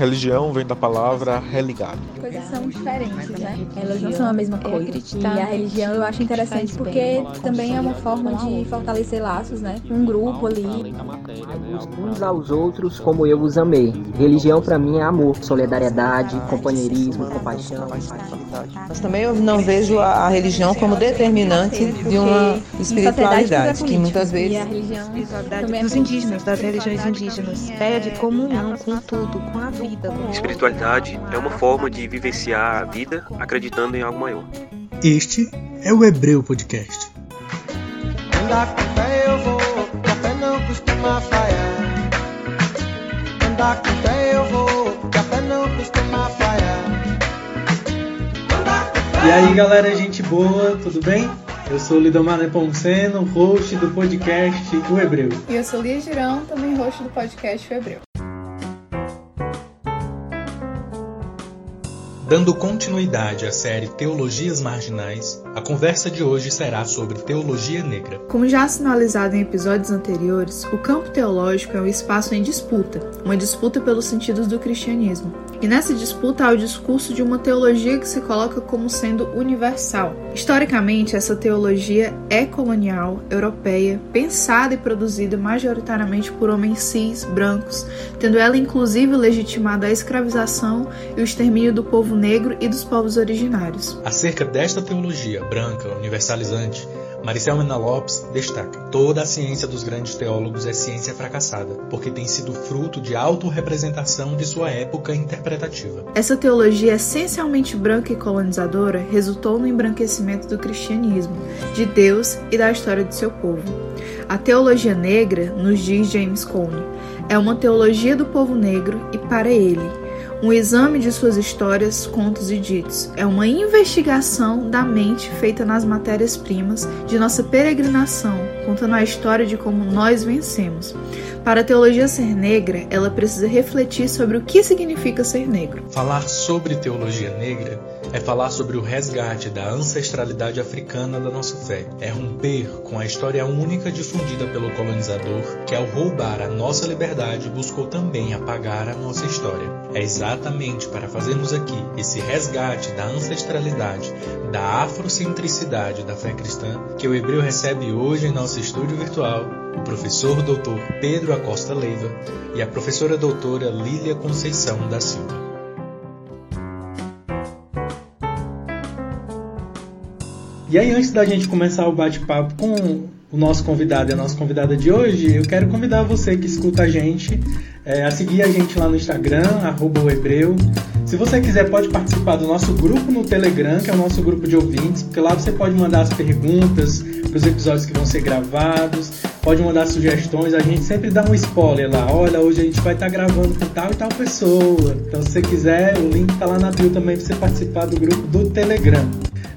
Religião vem da palavra religado. Coisas são diferentes, né? Elas não são a mesma coisa. E a religião eu acho interessante porque também é uma forma de fortalecer laços, né? Um grupo ali. Uns aos outros como eu os amei. Religião para mim é amor, solidariedade, companheirismo, compaixão. Mas também eu não vejo a religião como determinante de uma espiritualidade, que muitas vezes. a religião também dos indígenas, das religiões indígenas. Fé de comunhão com tudo, com a vida. Com Espiritualidade é uma forma de vivenciar a vida acreditando em algo maior. Este é o Hebreu Podcast. Andar com fé eu vou, café não costuma falhar. Andar com fé eu vou, café não costuma falhar. E aí galera, gente boa, tudo bem? Eu sou Lidomar Nepomuceno, host do podcast O Hebreu. E eu sou Lia Girão, também host do podcast O Hebreu. Dando continuidade à série Teologias Marginais, a conversa de hoje será sobre teologia negra. Como já sinalizado em episódios anteriores, o campo teológico é um espaço em disputa, uma disputa pelos sentidos do cristianismo. E nessa disputa há o discurso de uma teologia que se coloca como sendo universal. Historicamente, essa teologia é colonial, europeia, pensada e produzida majoritariamente por homens cis, brancos, tendo ela inclusive legitimado a escravização e o extermínio do povo negro e dos povos originários. Acerca desta teologia branca, universalizante, Maricel Mena Lopes destaca: toda a ciência dos grandes teólogos é ciência fracassada, porque tem sido fruto de autorrepresentação de sua época interpretativa. Essa teologia essencialmente branca e colonizadora resultou no embranquecimento do cristianismo, de Deus e da história de seu povo. A teologia negra, nos diz James Cone, é uma teologia do povo negro e para ele um exame de suas histórias, contos e ditos. É uma investigação da mente feita nas matérias-primas de nossa peregrinação, contando a história de como nós vencemos. Para a teologia ser negra, ela precisa refletir sobre o que significa ser negro. Falar sobre teologia negra é falar sobre o resgate da ancestralidade africana da nossa fé. É romper com a história única difundida pelo colonizador, que ao roubar a nossa liberdade buscou também apagar a nossa história. É exatamente para fazermos aqui esse resgate da ancestralidade, da afrocentricidade da fé cristã, que o Hebreu recebe hoje em nosso estúdio virtual o professor doutor Pedro Acosta Leiva e a professora doutora Lília Conceição da Silva. E aí, antes da gente começar o bate-papo com o nosso convidado e a nossa convidada de hoje, eu quero convidar você que escuta a gente é, a seguir a gente lá no Instagram, arroba Hebreu. Se você quiser, pode participar do nosso grupo no Telegram, que é o nosso grupo de ouvintes, porque lá você pode mandar as perguntas para os episódios que vão ser gravados, pode mandar sugestões, a gente sempre dá um spoiler lá. Olha, hoje a gente vai estar tá gravando com tal e tal pessoa. Então, se você quiser, o link está lá na bio também para você participar do grupo do Telegram.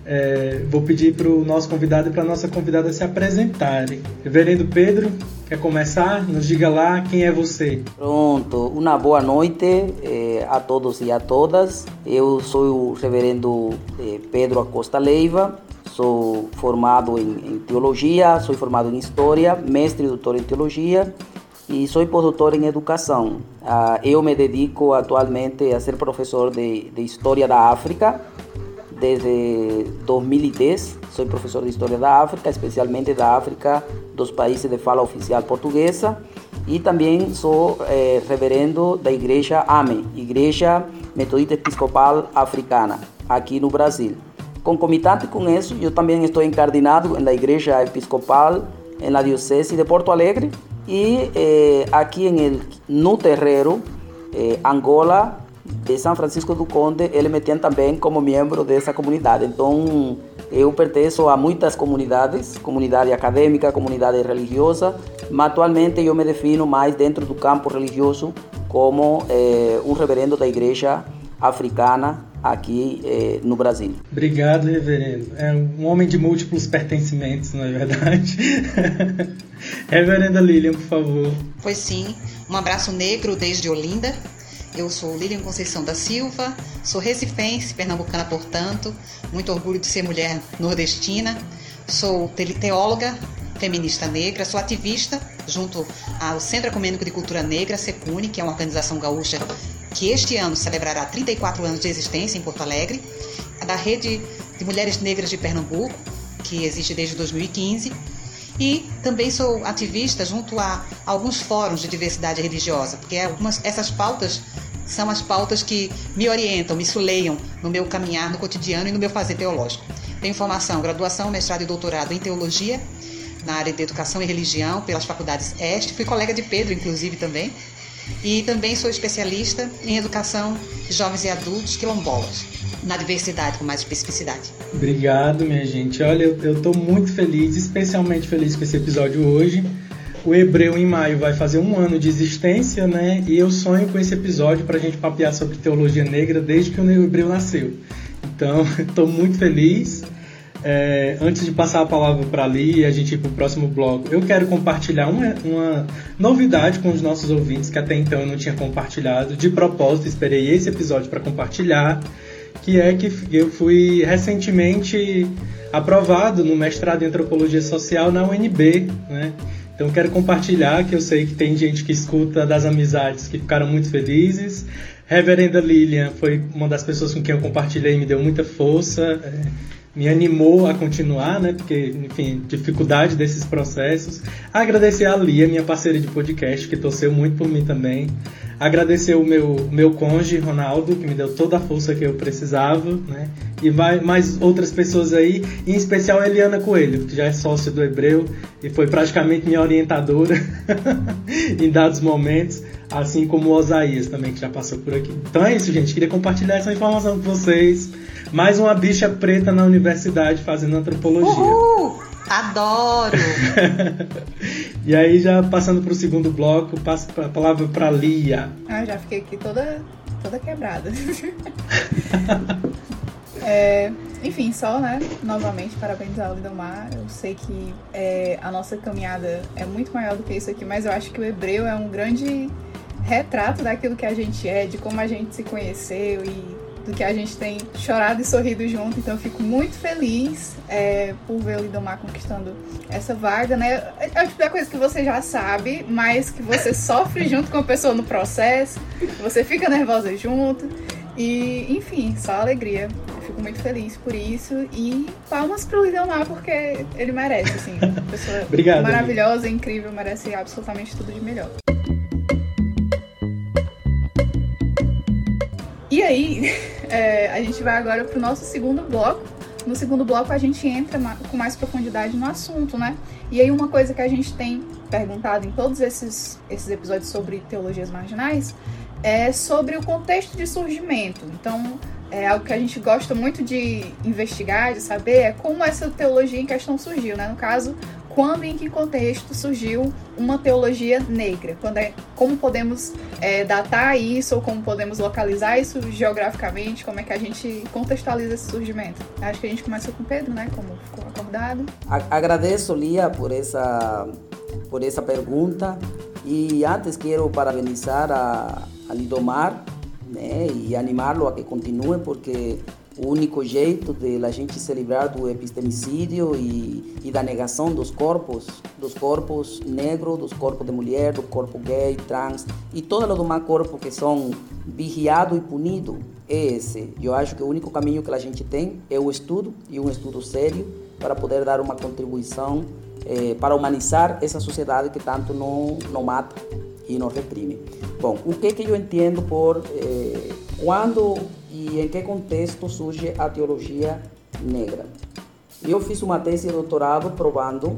É, vou pedir para o nosso convidado e para a nossa convidada se apresentarem. Reverendo Pedro, quer começar? Nos diga lá quem é você. Pronto, uma boa noite eh, a todos e a todas. Eu sou o reverendo eh, Pedro Acosta Leiva, sou formado em, em, teologia, sou formado em história, mestre e doutor em teologia e sou pós-doutor em educação. Ah, eu me dedico atualmente a ser professor de, de história da África desde 2010 sou professor de História da África, especialmente da África dos países de fala oficial portuguesa e também sou eh, reverendo da Igreja AME, Igreja Metodista Episcopal Africana, aqui no Brasil. Concomitante com isso, eu também estou encardinado na Igreja Episcopal na Diocese de Porto Alegre e eh, aqui em el, no Terreiro, eh, Angola, de São Francisco do Conde, ele me tem também como membro dessa comunidade. Então, eu pertenço a muitas comunidades, comunidade acadêmica, comunidade religiosa, mas atualmente eu me defino mais dentro do campo religioso como eh, um reverendo da igreja africana aqui eh, no Brasil. Obrigado, reverendo. É um homem de múltiplos pertencimentos, não é verdade? Reverenda Lilian, por favor. Pois sim, um abraço negro desde Olinda. Eu sou Lilian Conceição da Silva, sou recifense, pernambucana, portanto, muito orgulho de ser mulher nordestina. Sou teóloga, feminista negra, sou ativista junto ao Centro Ecumênico de Cultura Negra, SECUNE, que é uma organização gaúcha que este ano celebrará 34 anos de existência em Porto Alegre, da Rede de Mulheres Negras de Pernambuco, que existe desde 2015, e também sou ativista junto a alguns fóruns de diversidade religiosa, porque algumas essas pautas são as pautas que me orientam, me suleiam no meu caminhar no cotidiano e no meu fazer teológico. Tenho formação, graduação, mestrado e doutorado em teologia na área de educação e religião pelas faculdades Este. Fui colega de Pedro, inclusive, também. E também sou especialista em educação de jovens e adultos quilombolas, na diversidade, com mais especificidade. Obrigado, minha gente. Olha, eu estou muito feliz, especialmente feliz com esse episódio hoje. O Hebreu em maio vai fazer um ano de existência, né? E eu sonho com esse episódio para a gente papear sobre teologia negra desde que o Hebreu nasceu. Então, estou muito feliz. É, antes de passar a palavra para ali e a gente ir para o próximo bloco, eu quero compartilhar uma, uma, novidade com os nossos ouvintes que até então eu não tinha compartilhado. De propósito, esperei esse episódio para compartilhar, que é que eu fui recentemente aprovado no mestrado em antropologia social na UNB, né? Então quero compartilhar que eu sei que tem gente que escuta das amizades que ficaram muito felizes. Reverenda Lilian foi uma das pessoas com quem eu compartilhei e me deu muita força. É, me animou a continuar, né? Porque, enfim, dificuldade desses processos. Agradecer a Lia, minha parceira de podcast, que torceu muito por mim também. Agradecer o meu, meu cônjuge, Ronaldo, que me deu toda a força que eu precisava, né? E vai, mais outras pessoas aí, em especial a Eliana Coelho, que já é sócia do Hebreu e foi praticamente minha orientadora em dados momentos, assim como o Osaías também, que já passou por aqui. Então é isso, gente. Queria compartilhar essa informação com vocês. Mais uma bicha preta na universidade fazendo antropologia. Uhul! Adoro! e aí, já passando para o segundo bloco, passo a palavra para Lia. Ah, já fiquei aqui toda, toda quebrada. é, enfim, só, né? Novamente, parabéns ao Lidomar. Eu sei que é, a nossa caminhada é muito maior do que isso aqui, mas eu acho que o hebreu é um grande retrato daquilo que a gente é, de como a gente se conheceu e do que a gente tem chorado e sorrido junto. Então eu fico muito feliz é, por ver o Lidomar conquistando essa vaga, né? É o tipo da coisa que você já sabe, mas que você sofre junto com a pessoa no processo, você fica nervosa junto. E, enfim, só alegria. Eu fico muito feliz por isso. E palmas pro Lidomar, porque ele merece, assim. Uma pessoa Obrigado, maravilhosa, incrível, merece absolutamente tudo de melhor. E aí, é, a gente vai agora para o nosso segundo bloco. No segundo bloco, a gente entra com mais profundidade no assunto, né? E aí, uma coisa que a gente tem perguntado em todos esses, esses episódios sobre teologias marginais é sobre o contexto de surgimento. Então, é algo que a gente gosta muito de investigar, de saber, é como essa teologia em questão surgiu, né? No caso, quando e em que contexto surgiu uma teologia negra? Quando é, como podemos é, datar isso ou como podemos localizar isso geograficamente? Como é que a gente contextualiza esse surgimento? Acho que a gente começa com Pedro, né? Como ficou acordado. Agradeço, Lia, por essa, por essa pergunta. E antes quero parabenizar a, a Lidomar né, e animá-lo a que continue, porque o único jeito de a gente se livrar do epistemicídio e, e, da negação dos corpos, dos corpos negros, dos corpos de mulher, do corpo gay, trans e todo o demais corpo que são vigiado e punido é esse. Eu acho que o único caminho que a gente tem é o estudo e um estudo sério para poder dar uma contribuição eh, para humanizar essa sociedade que tanto não, não mata e não reprime. Bom, o que que eu entendo por eh, quando e em que contexto surge a teologia negra. Eu fiz uma tese de doutorado provando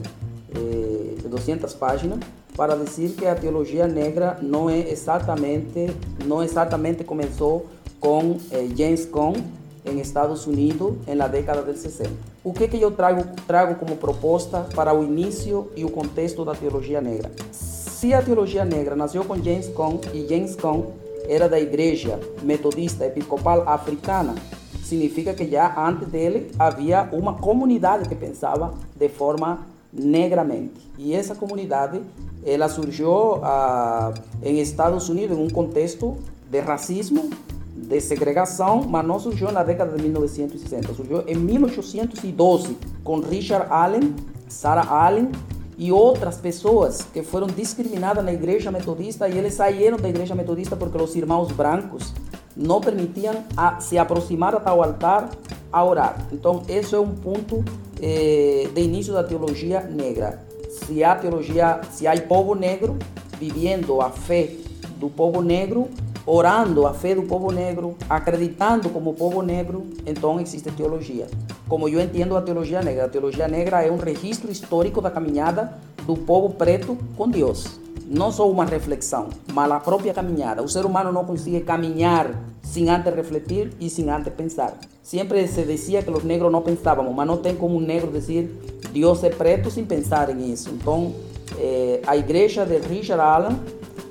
eh, 200 páginas para dizer que a teologia negra não é exatamente não exatamente começou com eh, James Cone em Estados Unidos na década de 60. O que que eu trago trago como proposta para o início e o contexto da teologia negra? Se a teologia negra nasceu com James Cone e James Cone era da Igreja Metodista Episcopal Africana, significa que já antes dele havia uma comunidade que pensava de forma negramente. E essa comunidade ela surgiu ah, em Estados Unidos em um contexto de racismo, de segregação, mas não surgiu na década de 1960, surgiu em 1812 com Richard Allen, Sarah Allen e outras pessoas que foram discriminadas na igreja metodista e eles saíram da igreja metodista porque os irmãos brancos não permitiam a, se aproximar até o altar a orar. Então, esse é um ponto eh, de início da teologia negra. Se há teologia, se há povo negro vivendo a fé do povo negro, orando a fé do povo negro, acreditando como povo negro, então existe teologia. Como eu entendo a teologia negra, a teologia negra é um registro histórico da caminhada do povo preto com Deus. Não só uma reflexão, mas a própria caminhada. O ser humano não consegue caminhar sem antes refletir e sem antes pensar. Sempre se dizia que os negros não pensavam, mas não tem como um negro dizer Deus é preto sem pensar em isso. Então, eh, a igreja de Richard Allen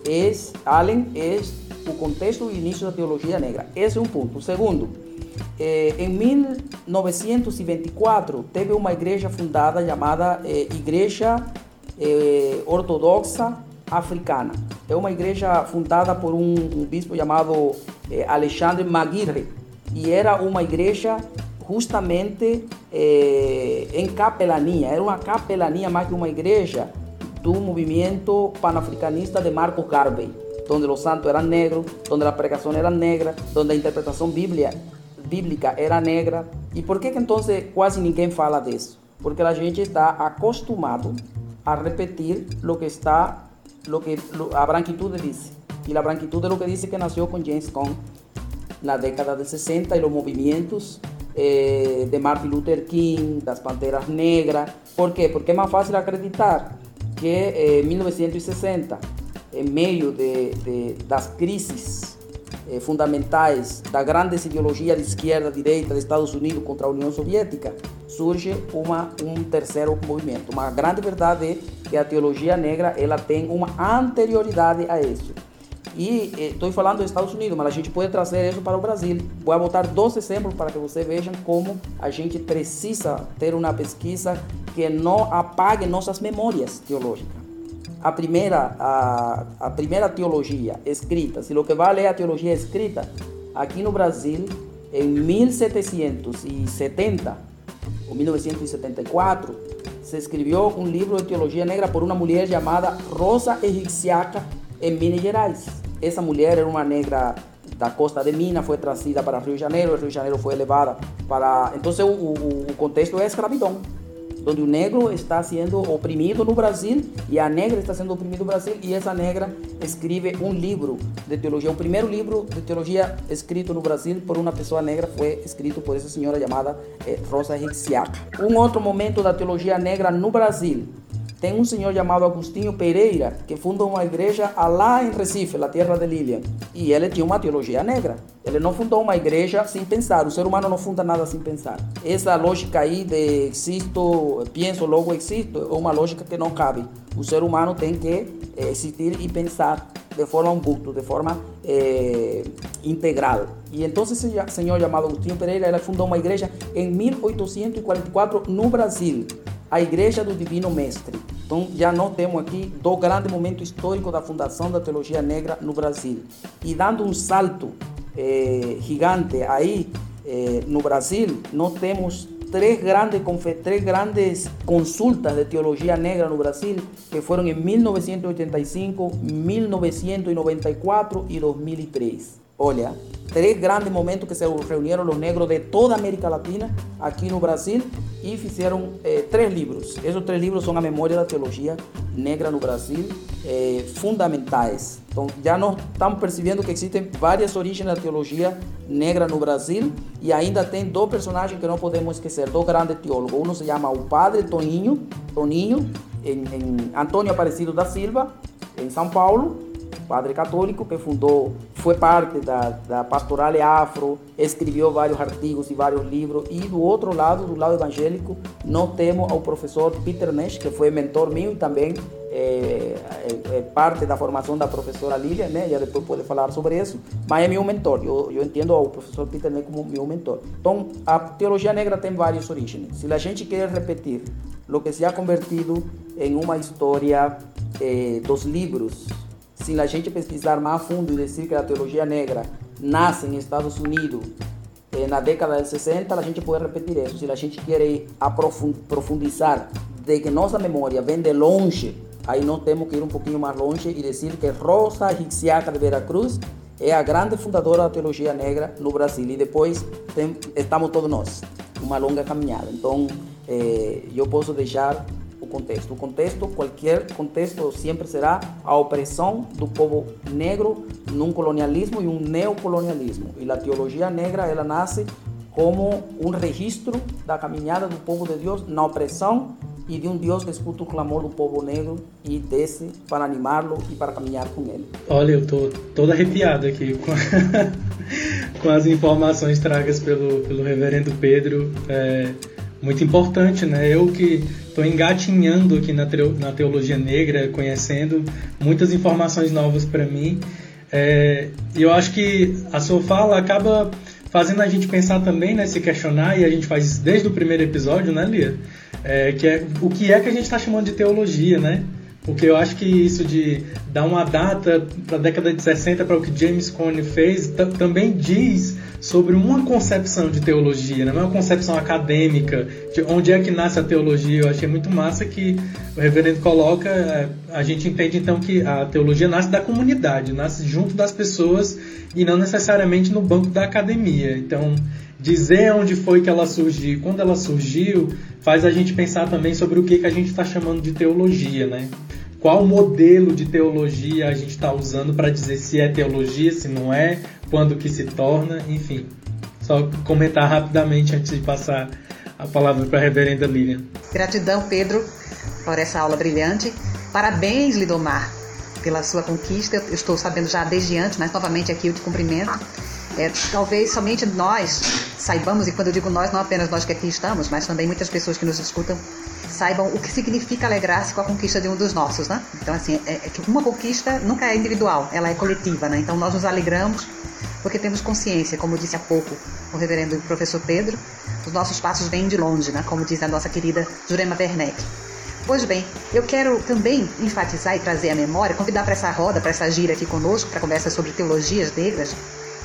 é, Allen é o contexto e início da teologia negra. Esse é um ponto. Segundo, eh, em 1924 teve uma igreja fundada chamada eh, Igreja eh, Ortodoxa Africana. É uma igreja fundada por um, um bispo chamado eh, Alexandre Maguire e era uma igreja justamente eh, em capelania. Era uma capelania mais que uma igreja do movimento panafricanista de Marcos Garvey, onde os santos eram negros, onde a pregação era negra, onde a interpretação bíblia, bíblica era negra. E por que, que então quase ninguém fala disso? Porque a gente está acostumado a repetir o que está, lo que a branquitude diz. E a branquitude é o que diz que nasceu com James Cone na década de 60 e os movimentos eh, de Martin Luther King, das Panteras Negras. Por quê? Porque é mais fácil acreditar que eh, 1960, em meio de, de, das crises eh, fundamentais da grande ideologia de esquerda direita dos Estados Unidos contra a União Soviética, surge uma, um terceiro movimento. Uma grande verdade é que a teologia negra ela tem uma anterioridade a isso. E estou falando dos Estados Unidos, mas a gente pode trazer isso para o Brasil. Vou botar dois exemplos para que vocês vejam como a gente precisa ter uma pesquisa que não apague nossas memórias teológicas. A primeira, a, a primeira teologia escrita, se o que vale é a teologia escrita, aqui no Brasil, em 1770 ou 1974, se escreveu um livro de teologia negra por uma mulher chamada Rosa Egipciaca em Minas Gerais. Essa mulher era uma negra da costa de Minas, foi trazida para Rio de Janeiro, Rio de Janeiro foi levada para... Então o, o, o contexto é escravidão, onde o negro está sendo oprimido no Brasil e a negra está sendo oprimida no Brasil e essa negra escreve um livro de teologia. O primeiro livro de teologia escrito no Brasil por uma pessoa negra foi escrito por essa senhora chamada eh, Rosa Rixiaca. Um outro momento da teologia negra no Brasil tem um senhor chamado Agostinho Pereira que fundou uma igreja lá em Recife, na terra de Lilian. E ele tinha uma teologia negra. Ele não fundou uma igreja sem pensar. O ser humano não funda nada sem pensar. Essa lógica aí de existo, penso, logo existo, é uma lógica que não cabe. O ser humano tem que eh, existir e pensar de forma umbuto, de forma eh, integral. E então esse senhor chamado Agostinho Pereira, ele fundou uma igreja em 1844 no Brasil a Igreja do Divino Mestre. Então, já nós temos aqui do grande momento histórico da fundação da teologia negra no Brasil. E dando um salto eh, gigante aí eh, no Brasil, nós temos três grandes, três grandes consultas de teologia negra no Brasil, que foram em 1985, 1994 e 2003. Olha, três grandes momentos que se reuniram os negros de toda a América Latina aqui no Brasil e fizeram eh, três livros. Esses três livros são a memória da teologia negra no Brasil, eh, fundamentais. Então, já nós estamos percebendo que existem várias origens da teologia negra no Brasil e ainda tem dois personagens que não podemos esquecer, dois grandes teólogos. Um se chama o Padre Toninho, Toninho em, em Antônio Aparecido da Silva, em São Paulo, padre católico que fundou, foi parte da, pastoral afro, escreveu vários artigos e vários livros. E do outro lado, do lado evangélico, nós temos o professor Peter Nash, que foi mentor meu e também parte da formação da professora Lilia, né? Já depois pode falar sobre isso, mas é meu mentor. Eu, eu entendo o professor Peter Nash como meu mentor. Então, a teologia negra tem várias origens. Se a gente quer repetir o que se ha convertido em uma história eh, dos livros se a gente pesquisar mais a fundo que a teologia negra nasce nos Estados Unidos na década de 60, a gente pode repetir isso. Se a gente quer aprofundizar de que nossa memória vem de longe, aí nós temos que ir um pouquinho mais longe e dizer que Rosa Hixiaca de Veracruz é a grande fundadora da teologia negra no Brasil. E depois tem, estamos todos nós, uma longa caminhada. Então, eh, eu posso deixar contexto. O contexto, qualquer contexto, sempre será a opressão do povo negro num colonialismo e um neocolonialismo. E a teologia negra, ela nasce como um registro da caminhada do povo de Deus na opressão e de um Deus que escuta o clamor do povo negro e desce para animá-lo e para caminhar com ele. Olha, eu tô todo arrepiado aqui com, com as informações tragas pelo, pelo reverendo Pedro. É muito importante, né? Eu que estou engatinhando aqui na, na teologia negra, conhecendo muitas informações novas para mim. É, eu acho que a sua fala acaba fazendo a gente pensar também, né, se questionar, e a gente faz isso desde o primeiro episódio, né, Lia? É, que é o que é que a gente está chamando de teologia, né? Porque eu acho que isso de dar uma data para a década de 60 para o que James Cone fez também diz sobre uma concepção de teologia, né? não é uma concepção acadêmica de onde é que nasce a teologia. Eu achei muito massa que o reverendo coloca, é, a gente entende então que a teologia nasce da comunidade, nasce junto das pessoas e não necessariamente no banco da academia. Então, dizer onde foi que ela surgiu, quando ela surgiu, faz a gente pensar também sobre o que, que a gente está chamando de teologia, né? Qual modelo de teologia a gente está usando para dizer se é teologia, se não é, quando que se torna, enfim. Só comentar rapidamente antes de passar a palavra para a reverenda Lilian. Gratidão, Pedro, por essa aula brilhante. Parabéns, Lidomar, pela sua conquista. Eu estou sabendo já desde antes, mas novamente aqui eu te cumprimento. É, talvez somente nós saibamos, e quando eu digo nós, não apenas nós que aqui estamos, mas também muitas pessoas que nos escutam, saibam o que significa alegrar-se com a conquista de um dos nossos, né? Então, assim, é, é, que uma conquista nunca é individual, ela é coletiva, né? Então, nós nos alegramos porque temos consciência, como disse há pouco o reverendo professor Pedro, os nossos passos vêm de longe, né? Como diz a nossa querida Jurema Werneck. Pois bem, eu quero também enfatizar e trazer à memória, convidar para essa roda, para essa gira aqui conosco, para conversa sobre teologias negras,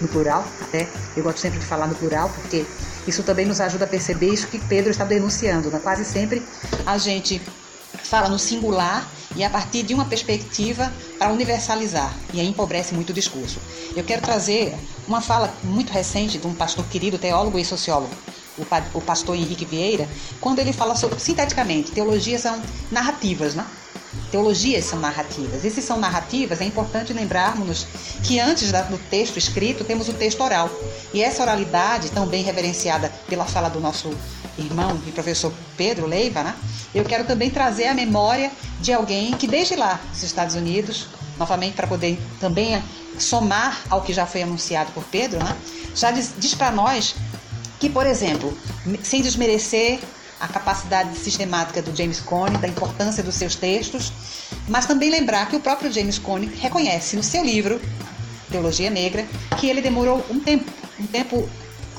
no plural, até eu gosto sempre de falar no plural, porque isso também nos ajuda a perceber isso que Pedro está denunciando. Né? Quase sempre a gente fala no singular e a partir de uma perspectiva para universalizar, e aí empobrece muito o discurso. Eu quero trazer uma fala muito recente de um pastor querido, teólogo e sociólogo, o pastor Henrique Vieira, quando ele fala sobre, sinteticamente, teologias são narrativas, né? Teologias são narrativas. E se são narrativas, é importante lembrarmos que antes do texto escrito temos o texto oral. E essa oralidade, tão bem reverenciada pela fala do nosso irmão e professor Pedro Leiva, né? eu quero também trazer a memória de alguém que desde lá, dos Estados Unidos, novamente para poder também somar ao que já foi anunciado por Pedro, né? já diz, diz para nós que, por exemplo, sem desmerecer a capacidade sistemática do James Cone, da importância dos seus textos, mas também lembrar que o próprio James Cone reconhece no seu livro Teologia Negra que ele demorou um tempo, um tempo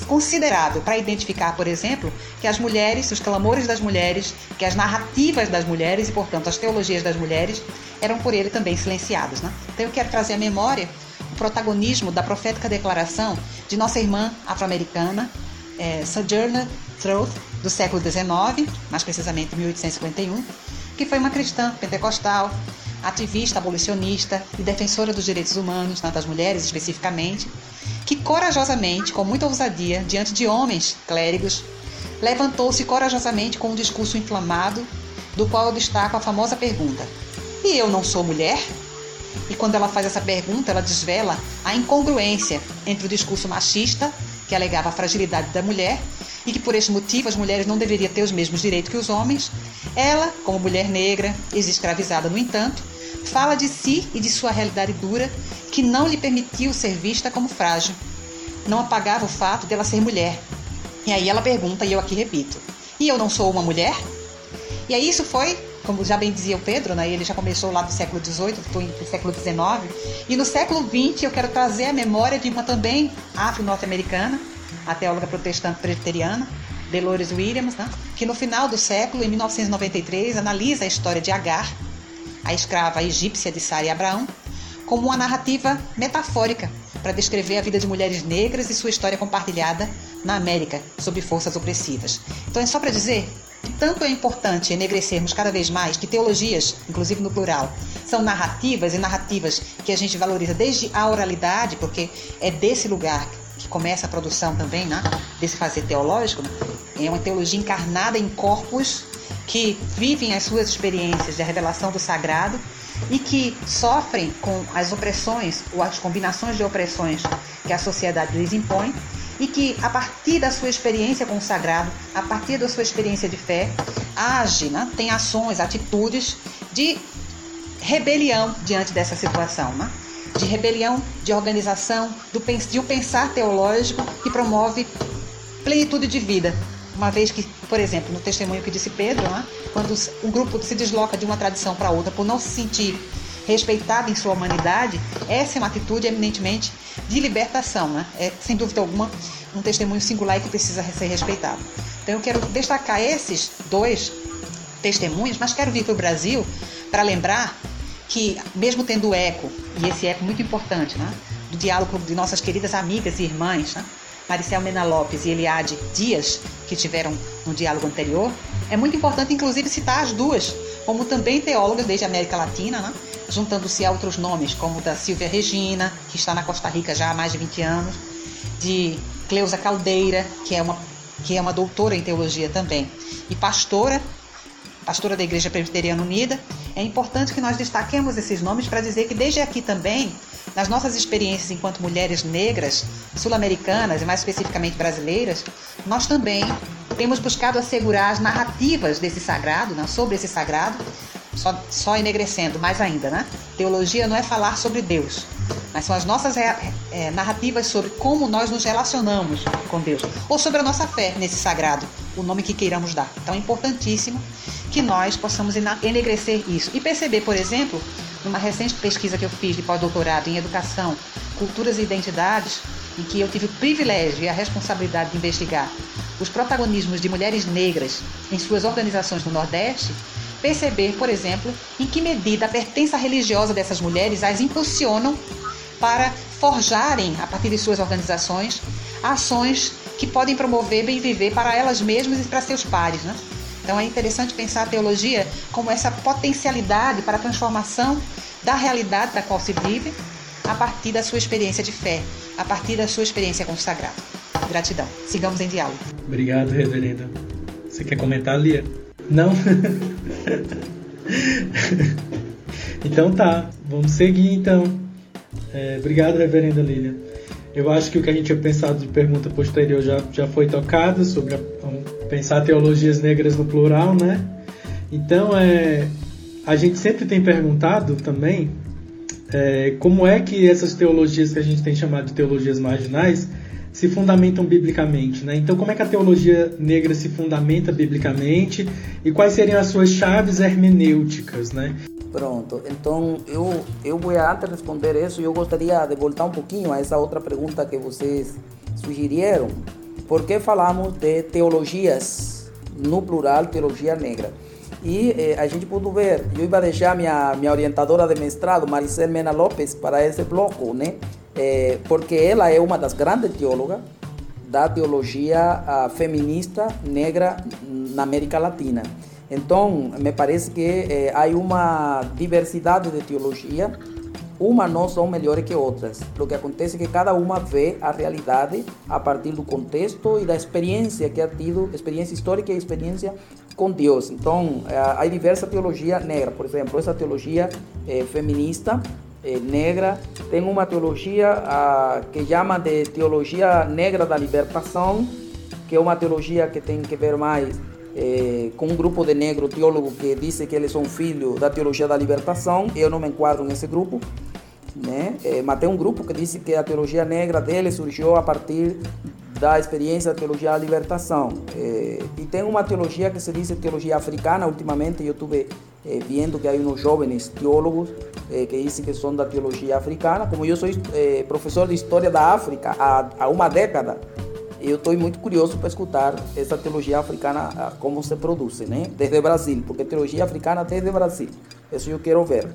considerável para identificar, por exemplo, que as mulheres, os clamores das mulheres, que as narrativas das mulheres e, portanto, as teologias das mulheres eram por ele também silenciadas. Né? Então eu quero trazer à memória o protagonismo da profética declaração de nossa irmã afro-americana, é, Sojourner Truth, do século XIX, mais precisamente 1851, que foi uma cristã pentecostal, ativista abolicionista e defensora dos direitos humanos, das mulheres especificamente, que corajosamente, com muita ousadia, diante de homens clérigos, levantou-se corajosamente com um discurso inflamado, do qual eu destaco a famosa pergunta: E eu não sou mulher? E quando ela faz essa pergunta, ela desvela a incongruência entre o discurso machista, que alegava a fragilidade da mulher, e que por esse motivo as mulheres não deveriam ter os mesmos direitos que os homens, ela, como mulher negra, ex-escravizada no entanto, fala de si e de sua realidade dura que não lhe permitiu ser vista como frágil. Não apagava o fato dela ser mulher. E aí ela pergunta, e eu aqui repito: E eu não sou uma mulher? E aí isso foi, como já bem dizia o Pedro, né, ele já começou lá do século XVIII, estou no século XIX, e no século XX eu quero trazer a memória de uma também afro-norte-americana, a teóloga protestante presbiteriana, Dolores Williams, né, que no final do século, em 1993, analisa a história de Agar, a escrava egípcia de Sara e Abraão, como uma narrativa metafórica para descrever a vida de mulheres negras e sua história compartilhada na América sob forças opressivas. Então é só para dizer tanto é importante enegrecermos cada vez mais, que teologias, inclusive no plural, são narrativas e narrativas que a gente valoriza desde a oralidade, porque é desse lugar que começa a produção também, né, desse fazer teológico, né? é uma teologia encarnada em corpos que vivem as suas experiências de revelação do sagrado e que sofrem com as opressões ou as combinações de opressões que a sociedade lhes impõe e que, a partir da sua experiência com o sagrado, a partir da sua experiência de fé, age, né? tem ações, atitudes de rebelião diante dessa situação, né? de rebelião, de organização, do, de um pensar teológico que promove plenitude de vida. Uma vez que, por exemplo, no testemunho que disse Pedro, né? quando um grupo se desloca de uma tradição para outra por não se sentir respeitado em sua humanidade, essa é uma atitude eminentemente de libertação, né? É sem dúvida alguma um testemunho singular e que precisa ser respeitado. Então eu quero destacar esses dois testemunhos, mas quero vir para o Brasil para lembrar que, mesmo tendo eco, e esse eco muito importante, né? do diálogo de nossas queridas amigas e irmãs, né? Maricel Mena Lopes e Eliade Dias, que tiveram no diálogo anterior, é muito importante, inclusive, citar as duas, como também teólogas desde a América Latina, né? Juntando-se a outros nomes, como da Silvia Regina, que está na Costa Rica já há mais de 20 anos, de Cleusa Caldeira, que é uma, que é uma doutora em teologia também, e pastora, pastora da Igreja Presbiteriana Unida. É importante que nós destaquemos esses nomes para dizer que desde aqui também, nas nossas experiências enquanto mulheres negras, sul-americanas e mais especificamente brasileiras, nós também temos buscado assegurar as narrativas desse sagrado, né, sobre esse sagrado, só, só enegrecendo mais ainda, né? Teologia não é falar sobre Deus, mas são as nossas é, narrativas sobre como nós nos relacionamos com Deus, ou sobre a nossa fé nesse sagrado, o nome que queiramos dar. Então é importantíssimo que nós possamos enegrecer isso. E perceber, por exemplo, numa recente pesquisa que eu fiz de pós-doutorado em educação, culturas e identidades, em que eu tive o privilégio e a responsabilidade de investigar os protagonismos de mulheres negras em suas organizações no Nordeste, perceber, por exemplo, em que medida a pertença religiosa dessas mulheres as impulsionam para forjarem, a partir de suas organizações, ações que podem promover bem viver para elas mesmas e para seus pares. Né? Então é interessante pensar a teologia como essa potencialidade para a transformação da realidade da qual se vive a partir da sua experiência de fé, a partir da sua experiência com o sagrado. Gratidão. Sigamos em diálogo. Obrigado, reverenda. Você quer comentar, Lia? Não? então tá, vamos seguir então. É, obrigado, reverenda Lília. Eu acho que o que a gente tinha pensado de pergunta posterior já, já foi tocado sobre a, pensar teologias negras no plural, né? Então, é, a gente sempre tem perguntado também é, como é que essas teologias que a gente tem chamado de teologias marginais se fundamentam biblicamente, né? Então, como é que a teologia negra se fundamenta biblicamente e quais seriam as suas chaves hermenêuticas, né? Pronto, então eu, eu vou antes de responder isso, eu gostaria de voltar um pouquinho a essa outra pergunta que vocês sugeriram. Por que falamos de teologias, no plural, teologia negra? E eh, a gente pode ver, eu ia deixar minha, minha orientadora de mestrado, Maricel Mena Lopes, para esse bloco, né? Eh, porque ela é uma das grandes teólogas da teologia uh, feminista negra na América Latina. Então, me parece que eh, há uma diversidade de teologia, uma não são melhores que outras. O que acontece é que cada uma vê a realidade a partir do contexto e da experiência que ha tido, experiência histórica e experiência com Deus. Então, eh, há diversa teologia negra, por exemplo, essa teologia eh, feminista negra tem uma teologia ah, que chama de teologia negra da libertação, que é uma teologia que tem que ver mais é, com um grupo de negro teólogo que disse que eles são filhos da teologia da libertação. Eu não me enquadro nesse grupo. Né? É, mas tem um grupo que disse que a teologia negra dele surgiu a partir da experiência da teologia da libertação. É, e tem uma teologia que se diz teologia africana. Ultimamente eu estive é, vendo que há uns jovens teólogos é, que dizem que são da teologia africana. Como eu sou é, professor de história da África há, uma década, eu estou muito curioso para escutar essa teologia africana, como se produz, né? Desde o Brasil, porque teologia africana desde o Brasil. Isso eu quero ver.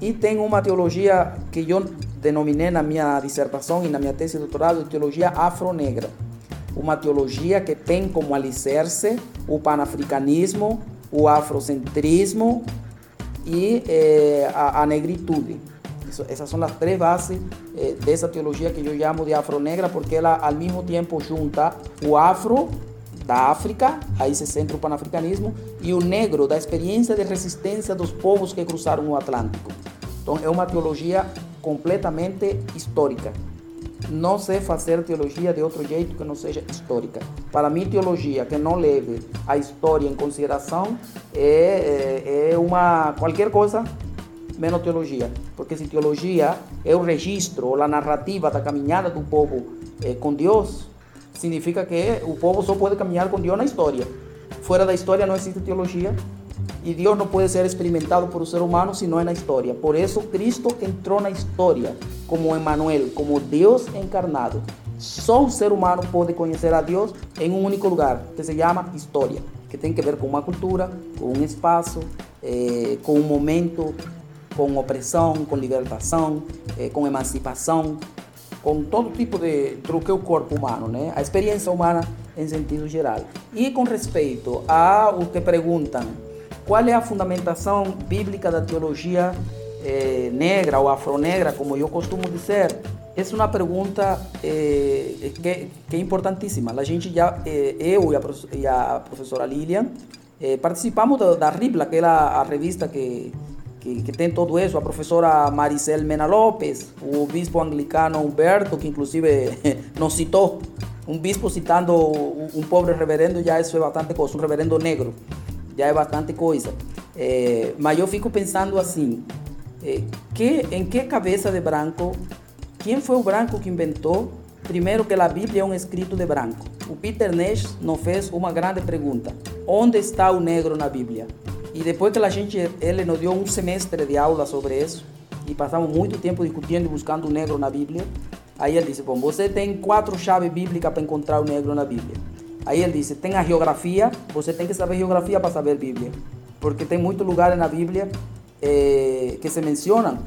E tem uma teologia que eu denominei na minha dissertação e na minha tese de doutorado de teologia afro-negra. uma teologia que tem como alicerce o panafricanismo, o afrocentrismo e eh, a, a, negritude. Isso, essas são as três bases eh, dessa teologia que eu chamo de afronegra, porque ela ao mesmo tempo junta o afro da África, aí se centra o panafricanismo, e o negro da experiência de resistência dos povos que cruzaram o Atlântico. Então é uma teologia completamente histórica. Não sei fazer teologia de outro jeito que não seja histórica. Para mim, teologia que não leve a história em consideração é, é, é uma qualquer coisa menos teologia. Porque se teologia é o registro ou a narrativa da caminhada do povo é, com Deus, significa que o povo só pode caminhar com Deus na história. Fora da história não existe teologia e Deus não pode ser experimentado por um ser humano se não é na história. Por isso, Cristo entrou na história como Emmanuel, como Deus encarnado. Só o ser humano pode conhecer a Deus em um único lugar, que se chama história, que tem que ver com uma cultura, com um espaço, eh, com um momento, com opressão, com libertação, eh, com emancipação, com todo tipo de truque o corpo humano, né? A experiência humana em sentido geral. E com respeito ao que perguntam qual é a fundamentação bíblica da teologia eh, negra ou afronegra, como eu costumo dizer? Essa é uma pergunta eh, que, que, é importantíssima. Gente já, eh, eu e a, e professora Lilian, eh, participamos da, da RIBLA, que é a, revista que, que, que, tem todo isso. A professora Maricel Mena Lopes, o bispo anglicano Humberto, que inclusive nos citou, um bispo citando um pobre reverendo, já isso é bastante coisa, um reverendo negro já é bastante coisa. É, mas eu fico pensando assim, é, que, em que cabeça de branco, quem foi o branco que inventou? Primeiro que a Bíblia é um escrito de branco. O Peter Nash nos fez uma grande pergunta: onde está o negro na Bíblia? E depois que a gente, ele nos deu um semestre de aula sobre isso, e passamos muito tempo discutindo e buscando o negro na Bíblia, aí ele disse: Bom, você tem quatro chaves bíblicas para encontrar o negro na Bíblia. Aí ele disse: tem a geografia, você tem que saber geografia para saber Bíblia. Porque tem muitos lugares na Bíblia eh, que se mencionam.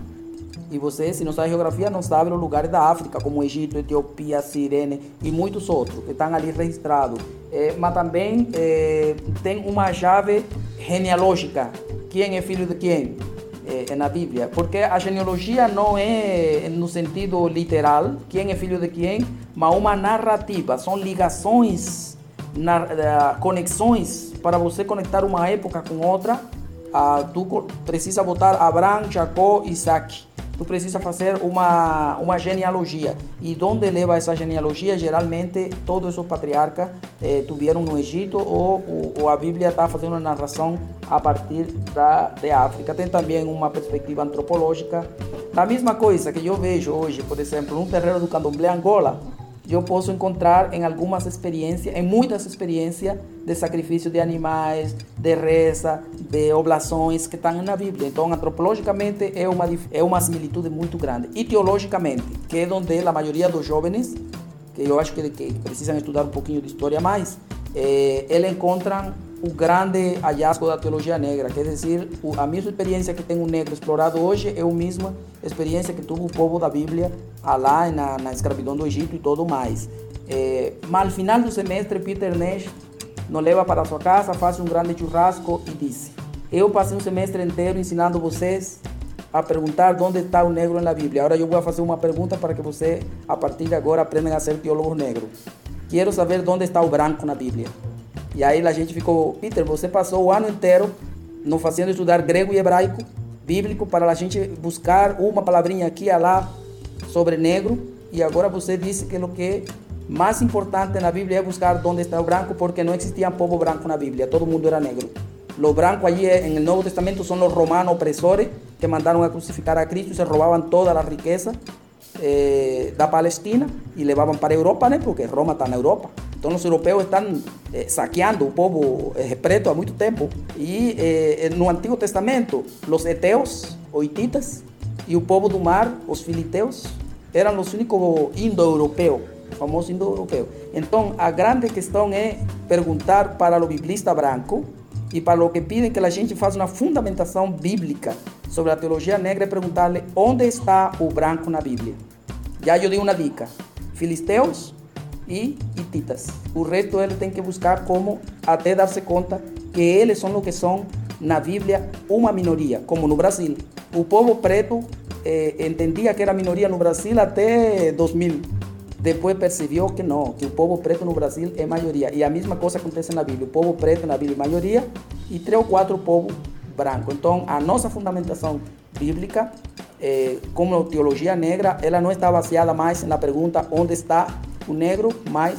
E você, se não sabe geografia, não sabe os lugares da África, como Egito, Etiópia, Sirene e muitos outros que estão ali registrados. Eh, mas também eh, tem uma chave genealógica: quem é filho de quem? é na Bíblia, porque a genealogia não é no sentido literal, quem é filho de quem, mas uma narrativa, são ligações na, uh, conexões para você conectar uma época com outra, uh, tu precisa botar Abraão, Jacó e Isaac. Tu precisa fazer uma, uma genealogia. E onde leva essa genealogia? Geralmente, todos os patriarcas eh, tiveram no Egito ou, ou a Bíblia está fazendo uma narração a partir da de África. Tem também uma perspectiva antropológica. Da mesma coisa que eu vejo hoje, por exemplo, no terreno do candomblé Angola, eu posso encontrar em algumas experiências, em muitas experiências de sacrifício de animais, de reza, de oblações que estão na Bíblia. Então, antropologicamente é uma é uma similitude muito grande. E teologicamente, que é onde a maioria dos jovens, que eu acho que, que estudar um pouquinho de história mais, eles encontram o grande hallazgo da teologia negra, quer dizer, a mesma experiência que tem o negro explorado hoje é a mesma experiência que teve o povo da Bíblia lá na, escravidão do Egito e tudo mais. É, mas ao final do semestre, Peter Nash nos leva para sua casa, faz um grande churrasco e disse: Eu passei um semestre inteiro ensinando vocês a perguntar onde está o negro na Bíblia. Agora eu vou fazer uma pergunta para que você, a partir de agora, aprendam a ser teólogos negros. Quero saber onde está o branco na Bíblia. E aí a gente ficou, Peter, você passou o ano inteiro nos fazendo estudar grego e hebraico, bíblico, para a gente buscar uma palavrinha aqui e lá sobre negro. E agora você disse que o que mais importante na Bíblia é buscar onde está o branco, porque não existia povo branco na Bíblia, todo mundo era negro. Los brancos allí en el Nuevo Testamento son los romanos opresores que mandaron a crucificar a Cristo y se robaban toda la riqueza eh, da Palestina y levaban para Europa, ¿no? porque Roma está en Europa. Então, os europeus estão eh, saqueando o povo eh, preto há muito tempo. E eh, no Antigo Testamento, os eteus, oititas, e o povo do mar, os filisteus, eram os únicos indo-europeus, famosos indo-europeus. Então, a grande questão é perguntar para o biblista branco e para o que pedem que a gente faça uma fundamentação bíblica sobre a teologia negra é perguntar-lhe onde está o branco na Bíblia. Já eu dei uma dica. Filisteus, e hititas. O resto ele tem que buscar como até dar-se conta que eles são o que são na Bíblia uma minoria, como no Brasil. O povo preto eh, que era minoria no Brasil até 2000. Depois percebeu que não, que o povo preto no Brasil é maioria. E a mesma coisa acontece na Bíblia. O povo preto na Bíblia é maioria e três ou quatro povos brancos. Então, a nossa fundamentação bíblica, eh, como teologia negra, ela não está baseada mais na pergunta onde está o negro, mas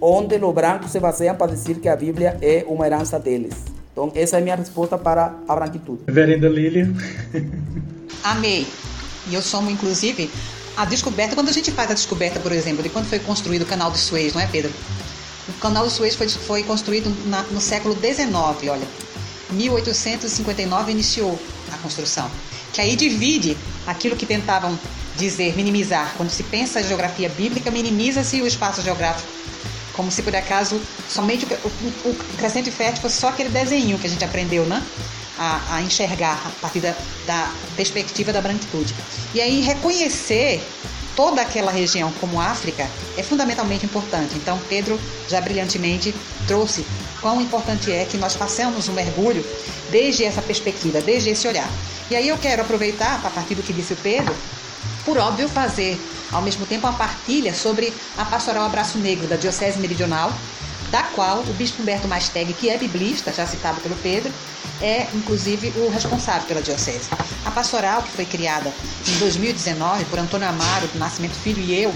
onde os brancos se baseiam para dizer que a Bíblia é uma herança deles. Então, essa é a minha resposta para a branquitude. Verenda Lília. Amei. E eu somo, inclusive, a descoberta, quando a gente faz a descoberta, por exemplo, de quando foi construído o canal do Suez, não é, Pedro? O canal do Suez foi, foi construído na, no século XIX, olha. 1859 iniciou a construção. Que aí divide aquilo que tentavam dizer, minimizar. Quando se pensa em geografia bíblica, minimiza-se o espaço geográfico. Como se por acaso somente o, o, o crescente fértil fosse só aquele desenho que a gente aprendeu, né? A, a enxergar a partir da, da perspectiva da branquitude. E aí reconhecer toda aquela região como África é fundamentalmente importante. Então, Pedro já brilhantemente trouxe quão importante é que nós façamos um mergulho desde essa perspectiva, desde esse olhar. E aí eu quero aproveitar, a partir do que disse o Pedro, por óbvio, fazer ao mesmo tempo uma partilha sobre a pastoral Abraço Negro da Diocese Meridional, da qual o bispo Humberto Masteg, que é biblista, já citado pelo Pedro, é inclusive o responsável pela diocese. A pastoral, que foi criada em 2019 por Antônio Amaro, do Nascimento Filho e eu,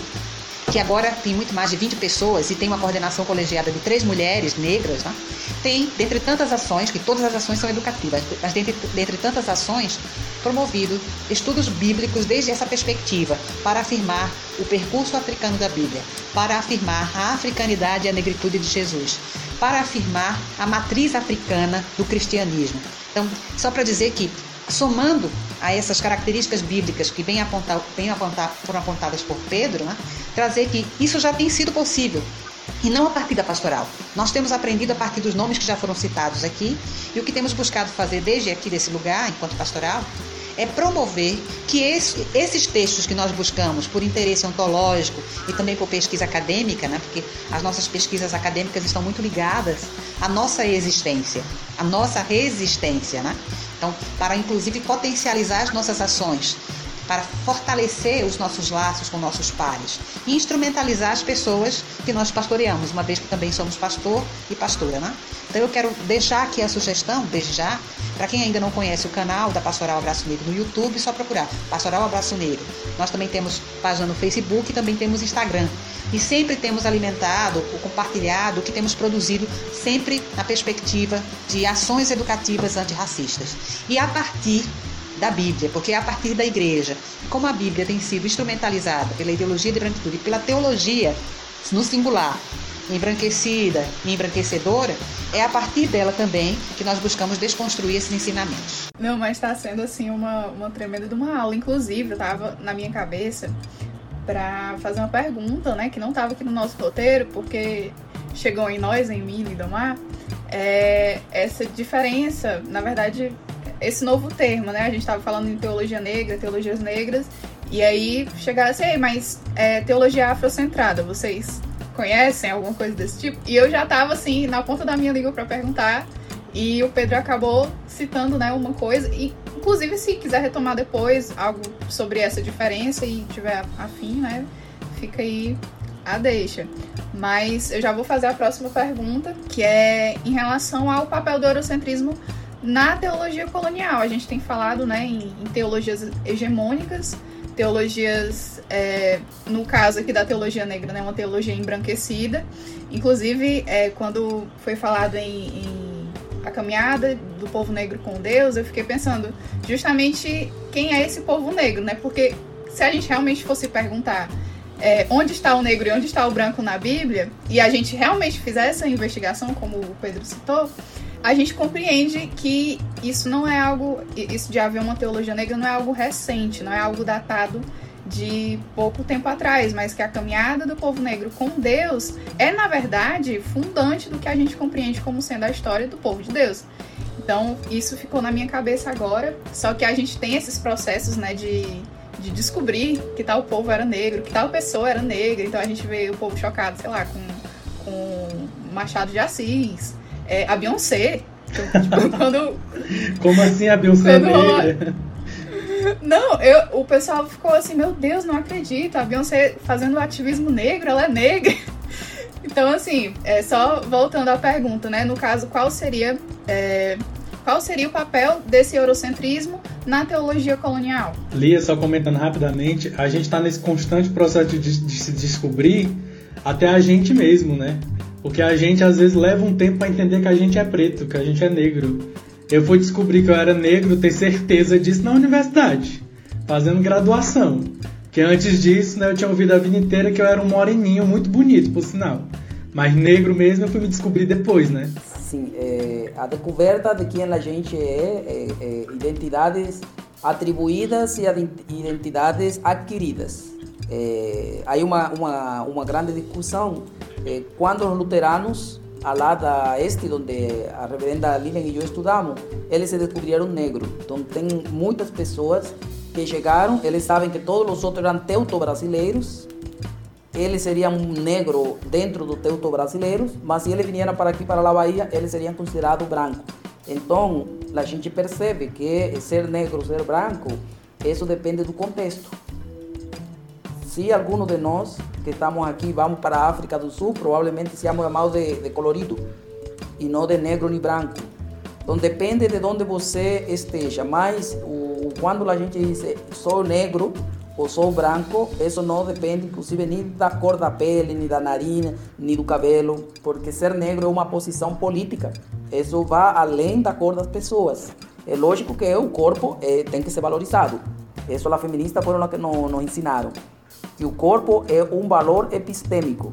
que agora tem muito mais de 20 pessoas e tem uma coordenação colegiada de três mulheres negras, né? tem, dentre tantas ações, que todas as ações são educativas, mas dentre, dentre tantas ações, promovido estudos bíblicos desde essa perspectiva, para afirmar o percurso africano da Bíblia, para afirmar a africanidade e a negritude de Jesus, para afirmar a matriz africana do cristianismo. Então, só para dizer que, somando a essas características bíblicas que vêm apontar, vem apontar, foram apontadas por Pedro, né, trazer que isso já tem sido possível e não a partir da pastoral. Nós temos aprendido a partir dos nomes que já foram citados aqui e o que temos buscado fazer desde aqui desse lugar, enquanto pastoral, é promover que esse, esses textos que nós buscamos por interesse ontológico e também por pesquisa acadêmica, né, porque as nossas pesquisas acadêmicas estão muito ligadas à nossa existência, à nossa resistência, né? Então, para inclusive potencializar as nossas ações, para fortalecer os nossos laços com nossos pares e instrumentalizar as pessoas que nós pastoreamos, uma vez que também somos pastor e pastora, né? Então eu quero deixar aqui a sugestão, desde já, para quem ainda não conhece o canal da Pastoral Abraço Negro no YouTube, só procurar Pastoral Abraço Negro. Nós também temos página no Facebook e também temos Instagram. E sempre temos alimentado, compartilhado, o que temos produzido, sempre na perspectiva de ações educativas antirracistas. E a partir da Bíblia, porque é a partir da igreja. Como a Bíblia tem sido instrumentalizada pela ideologia de branquitude e pela teologia no singular, embranquecida e embranquecedora, é a partir dela também que nós buscamos desconstruir esses ensinamentos. Não, mas está sendo assim uma, uma tremenda de uma aula. Inclusive, eu estava na minha cabeça para fazer uma pergunta, né, que não estava aqui no nosso roteiro, porque chegou em nós, em mim, Lidomar, é essa diferença, na verdade, esse novo termo, né? A gente estava falando em teologia negra, teologias negras, e aí chegasse aí, mas é, teologia afrocentrada, vocês conhecem alguma coisa desse tipo? E eu já estava assim na ponta da minha língua para perguntar, e o Pedro acabou citando, né, uma coisa e inclusive se quiser retomar depois algo sobre essa diferença e tiver afim, né, fica aí a deixa. Mas eu já vou fazer a próxima pergunta, que é em relação ao papel do eurocentrismo na teologia colonial. A gente tem falado né, em, em teologias hegemônicas, teologias, é, no caso aqui da teologia negra, né, uma teologia embranquecida. Inclusive, é, quando foi falado em, em, a caminhada do povo negro com Deus, eu fiquei pensando justamente quem é esse povo negro, né? Porque se a gente realmente fosse perguntar é, onde está o negro e onde está o branco na Bíblia, e a gente realmente fizesse essa investigação, como o Pedro citou, a gente compreende que isso não é algo, isso de haver uma teologia negra não é algo recente, não é algo datado de pouco tempo atrás, mas que a caminhada do povo negro com Deus é, na verdade, fundante do que a gente compreende como sendo a história do povo de Deus. Então, isso ficou na minha cabeça agora, só que a gente tem esses processos, né, de de descobrir que tal povo era negro, que tal pessoa era negra. Então a gente vê o povo chocado, sei lá, com, com Machado de Assis, é, a Beyoncé. Tipo, quando, Como assim a Beyoncé é Quando- negra? Não, eu, o pessoal ficou assim, meu Deus, não acredito, a Beyoncé fazendo ativismo negro, ela é negra. Então, assim, é, só voltando à pergunta, né? No caso, qual seria, é, qual seria o papel desse eurocentrismo na teologia colonial? Lia, só comentando rapidamente, a gente está nesse constante processo de, de se descobrir até a gente mesmo, né? Porque a gente às vezes leva um tempo para entender que a gente é preto, que a gente é negro. Eu fui descobrir que eu era negro, ter certeza disso na universidade, fazendo graduação. Que antes disso, né, eu tinha ouvido a vida inteira que eu era um moreninho muito bonito, por sinal. Mas negro mesmo eu fui me descobrir depois, né? Sim, é, a descoberta de quem a gente é, é, é identidades atribuídas e identidades adquiridas. É, há uma, uma, uma grande discussão é, quando os luteranos, a lá da este, onde a reverenda Lilian e eu estudamos, eles se descobriram negro. Então tem muitas pessoas que chegaram, eles sabem que todos os outros eram teuto-brasileiros, ele seria um negro dentro do teuto brasileiros, mas se ele viesse para aqui, para a Bahia, ele seria considerado branco. Então, a gente percebe que ser negro, ser branco, isso depende do contexto. Se alguno de nós que estamos aqui vamos para a África do Sul, provavelmente seamos chamados de, de colorido e não de negro nem branco. Então depende de onde você esteja, mas o, quando a gente diz sou negro ou sou branco, isso não depende inclusive nem da cor da pele, nem da narina, nem do cabelo, porque ser negro é uma posição política. Isso vai além da cor das pessoas. É lógico que o corpo eh, tem que ser valorizado. Isso as feministas foram que nos, ensinaram. Que o corpo é um valor epistêmico.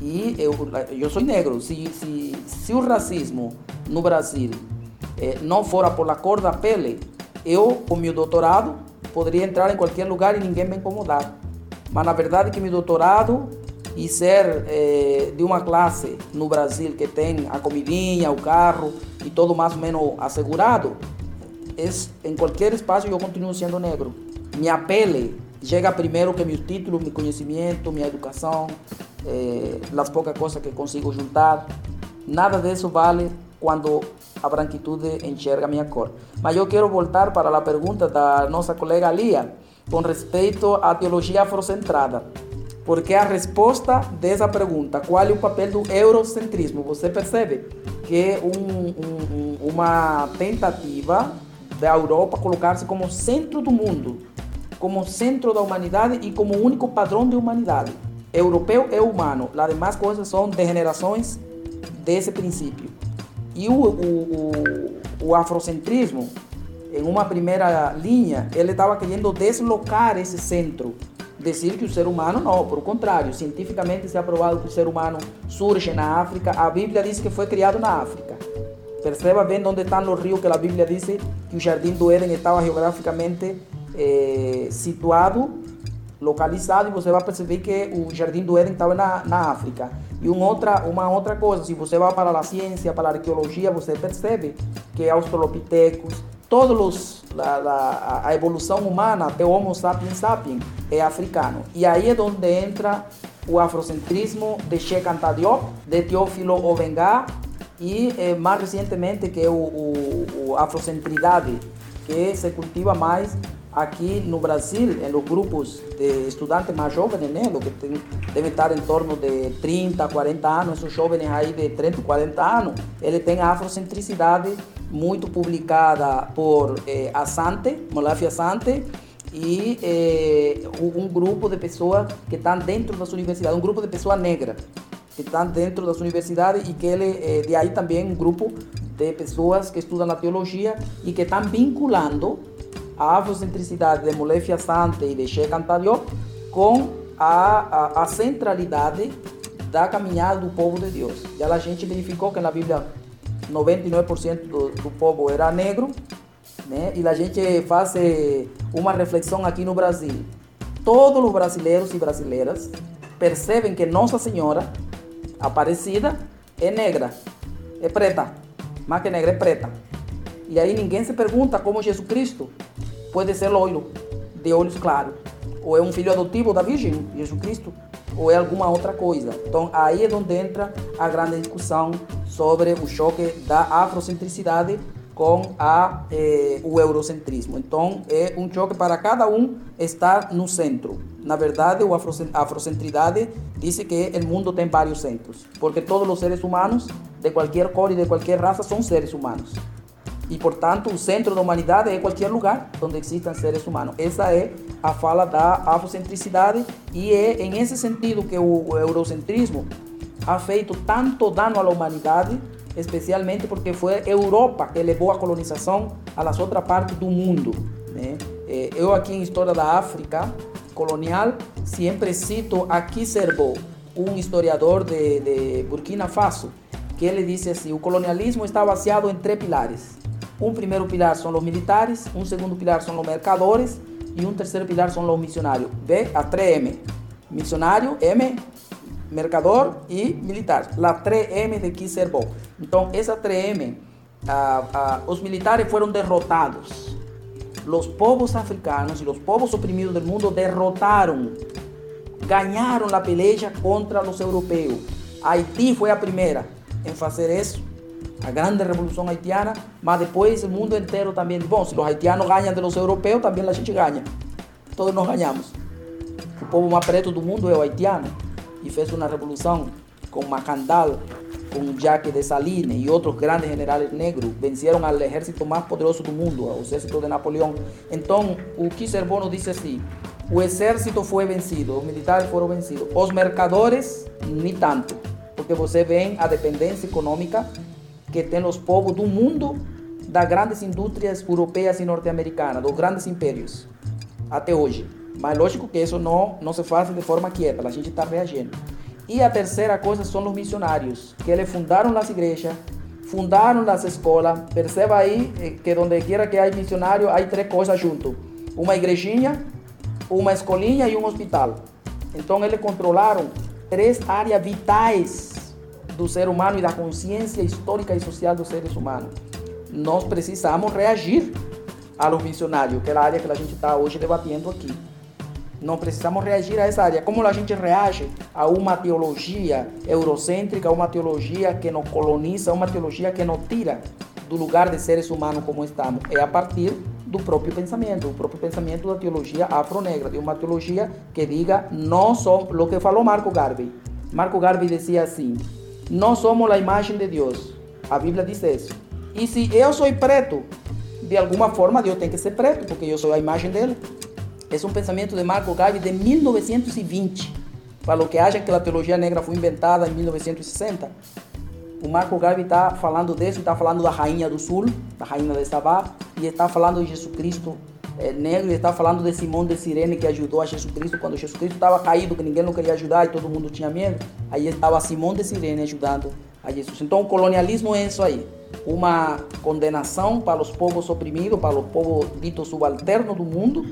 E eu, eu sou negro. Se, se, se o racismo no Brasil eh, não fora por a cor da pele, eu, com meu doutorado, poderia entrar em qualquer lugar e ninguém me incomodar. Mas na verdade que meu doutorado e ser eh, de uma classe no Brasil que tem a comidinha, o carro e todo mais ou menos assegurado, es, em qualquer espaço eu continuo sendo negro. Minha pele chega primeiro que meu título, meu conhecimento, minha educação, eh, as poucas coisas que consigo juntar. Nada disso vale quando a branquitude enxerga minha cor. Mas eu quero voltar para a pergunta da nossa colega Lia com respeito à teologia afrocentrada. Porque a resposta dessa pergunta, qual é o papel do eurocentrismo? Você percebe que é um, um, uma tentativa da Europa colocar-se como centro do mundo, como centro da humanidade e como único padrão de humanidade. Europeu é humano, as demais coisas são degenerações desse princípio. E o, o, o, o afrocentrismo, em uma primeira linha, ele estava querendo deslocar esse centro. Dizer que o ser humano não, por contrário, cientificamente se é provado que o ser humano surge na África. A Bíblia diz que foi criado na África. Perceba bem onde estão os rios que a Bíblia diz que o Jardim do Éden estava geograficamente eh, situado, localizado, e você vai perceber que o Jardim do Éden estava na, na África. E uma outra, uma outra coisa, se você vai para a ciência, para a arqueologia, você percebe que australopitecos, todos os, la, la, a evolução humana até o Homo sapiens sapiens é africano. E aí é onde entra o afrocentrismo de Cheikh Anta Diop, de Teófilo Obenga e eh, mais recentemente que é o, o, o afrocentridade, que se cultiva mais aqui no Brasil, em grupos de estudantes mais jovens, né, que tem, devem estar em torno de 30, 40 anos, esses jovens aí de 30, 40 anos, ele tem a afrocentricidade muito publicada por eh, Asante, Molafia Asante, e eh, um grupo de pessoas que estão dentro das universidades, um grupo de pessoas negras que estão dentro das universidades e que ele, eh, de aí também um grupo de pessoas que estudam a teologia e que estão vinculando a afrocentricidade de Molefia Sante e de Sheikh Anta Diop com a, a, a, centralidade da caminhada do povo de Deus. E a gente verificou que na Bíblia 99% do, do povo era negro, né? E a gente faz uma reflexão aqui no Brasil. Todos os brasileiros e brasileiras percebem que Nossa Senhora Aparecida é negra, é preta, mais que negra, é preta. E aí ninguém se pergunta como Jesus Cristo pode ser loiro, de olhos claros. Ou é um filho adotivo da Virgem, Jesus Cristo? Ou é alguma outra coisa? Então aí é onde entra a grande discussão sobre o choque da afrocentricidade com a, eh, o eurocentrismo. Então, é um choque para cada um estar no centro. Na verdade, a afrocentridade diz que o mundo tem vários centros, porque todos os seres humanos, de qualquer cor e de qualquer raça, são seres humanos. E, portanto, o centro da humanidade é qualquer lugar onde existam seres humanos. Essa é a fala da afrocentricidade e é em esse sentido que o eurocentrismo ha feito tanto dano à humanidade especialmente porque foi a Europa que levou a colonização às outras partes do mundo. Né? Eh, eu aqui em História da África colonial sempre cito aqui Serbo, um historiador de, de Burkina Faso, que ele disse assim, o colonialismo está baseado em três pilares. Um primeiro pilar são os militares, um segundo pilar são os mercadores e um terceiro pilar são os missionários. B, a 3M. Missionário, M, mercador e militar. La 3M de Kiserbo. Então, essa 3M, ah, ah, os militares foram derrotados. Os povos africanos e os povos oprimidos do mundo derrotaram, ganharam a peleja contra os europeus. Haiti foi a primeira em fazer isso, a grande revolução haitiana, mas depois o mundo inteiro também. Bom, se os haitianos de los europeus, também a gente ganha. Todos nós ganhamos. O povo mais preto do mundo é o haitiano e fez uma revolução com Macandal, com Jacques Dessalines e outros grandes generais negros, venceram o exército mais poderoso do mundo, o exército de Napoleão. Então, o Kiserbono disse assim: o exército foi vencido, os militares foram vencidos, os mercadores, nem tanto, porque você vê a dependência econômica que tem os povos do mundo das grandes indústrias europeias e norte-americanas, dos grandes impérios, até hoje. Mas lógico que isso não, não se faz de forma quieta, a gente está reagindo. E a terceira coisa são os missionários, que eles fundaram as igrejas, fundaram as escolas. Perceba aí eh, que onde quiera que há missionário, há três coisas junto. Uma igrejinha, uma escolinha e um hospital. Então eles controlaram três áreas vitais do ser humano e da consciência histórica e social dos seres humanos. Nós precisamos reagir aos missionários, que é a área que a gente está hoje debatendo aqui. Não precisamos reagir a essa área. Como a gente reage a uma teologia eurocêntrica, uma teologia que nos coloniza, uma teologia que nos tira do lugar de seres humanos como estamos? É a partir do próprio pensamento, o próprio pensamento da teologia afro-negra, de uma teologia que diga, nós somos, o que falou Marco Garvey. Marco Garvey dizia assim, nós somos a imagem de Deus. A Bíblia diz isso. E se eu sou preto, de alguma forma Deus tem que ser preto, porque eu sou a imagem dele. É um pensamento de Marco Garvey de 1920. Falou que acha que a teologia negra foi inventada em 1960. O Marco Garvey está falando disso, está falando da rainha do sul, da rainha de Sabá, e está falando de Jesus Cristo é, negro, e está falando de Simão de Sirene que ajudou a Jesus Cristo quando Jesus Cristo estava caído, que ninguém não queria ajudar e todo mundo tinha medo. Aí estava Simão de Sirene ajudando a Jesus. Então o colonialismo é isso aí, uma condenação para os povos oprimidos, para o povo dito subalterno do mundo,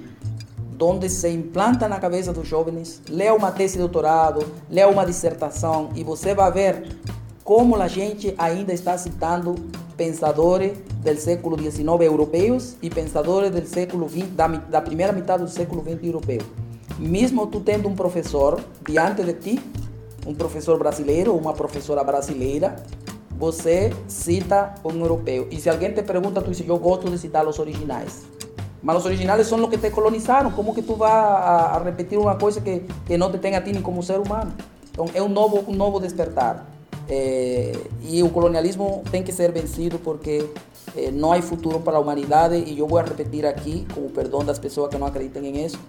onde se implanta na cabeça dos jovens, lê uma tese de doutorado, lê uma dissertação e você vai ver como a gente ainda está citando pensadores do século XIX europeus e pensadores do século XX, da, da primeira metade do século XX europeu. Mesmo tu tendo um professor diante de ti, um professor brasileiro ou uma professora brasileira, você cita um europeu. E se alguém te pergunta, tu diz, eu gosto de citar os originais. Mas os originais são os que te colonizaram. Como que tu vai a, a, repetir uma coisa que, que não te tem a ti nem como ser humano? Então é um novo, um novo despertar. É, e o colonialismo tem que ser vencido porque é, não há futuro para a humanidade. E eu vou repetir aqui, com o perdão das pessoas que não acreditam em isso,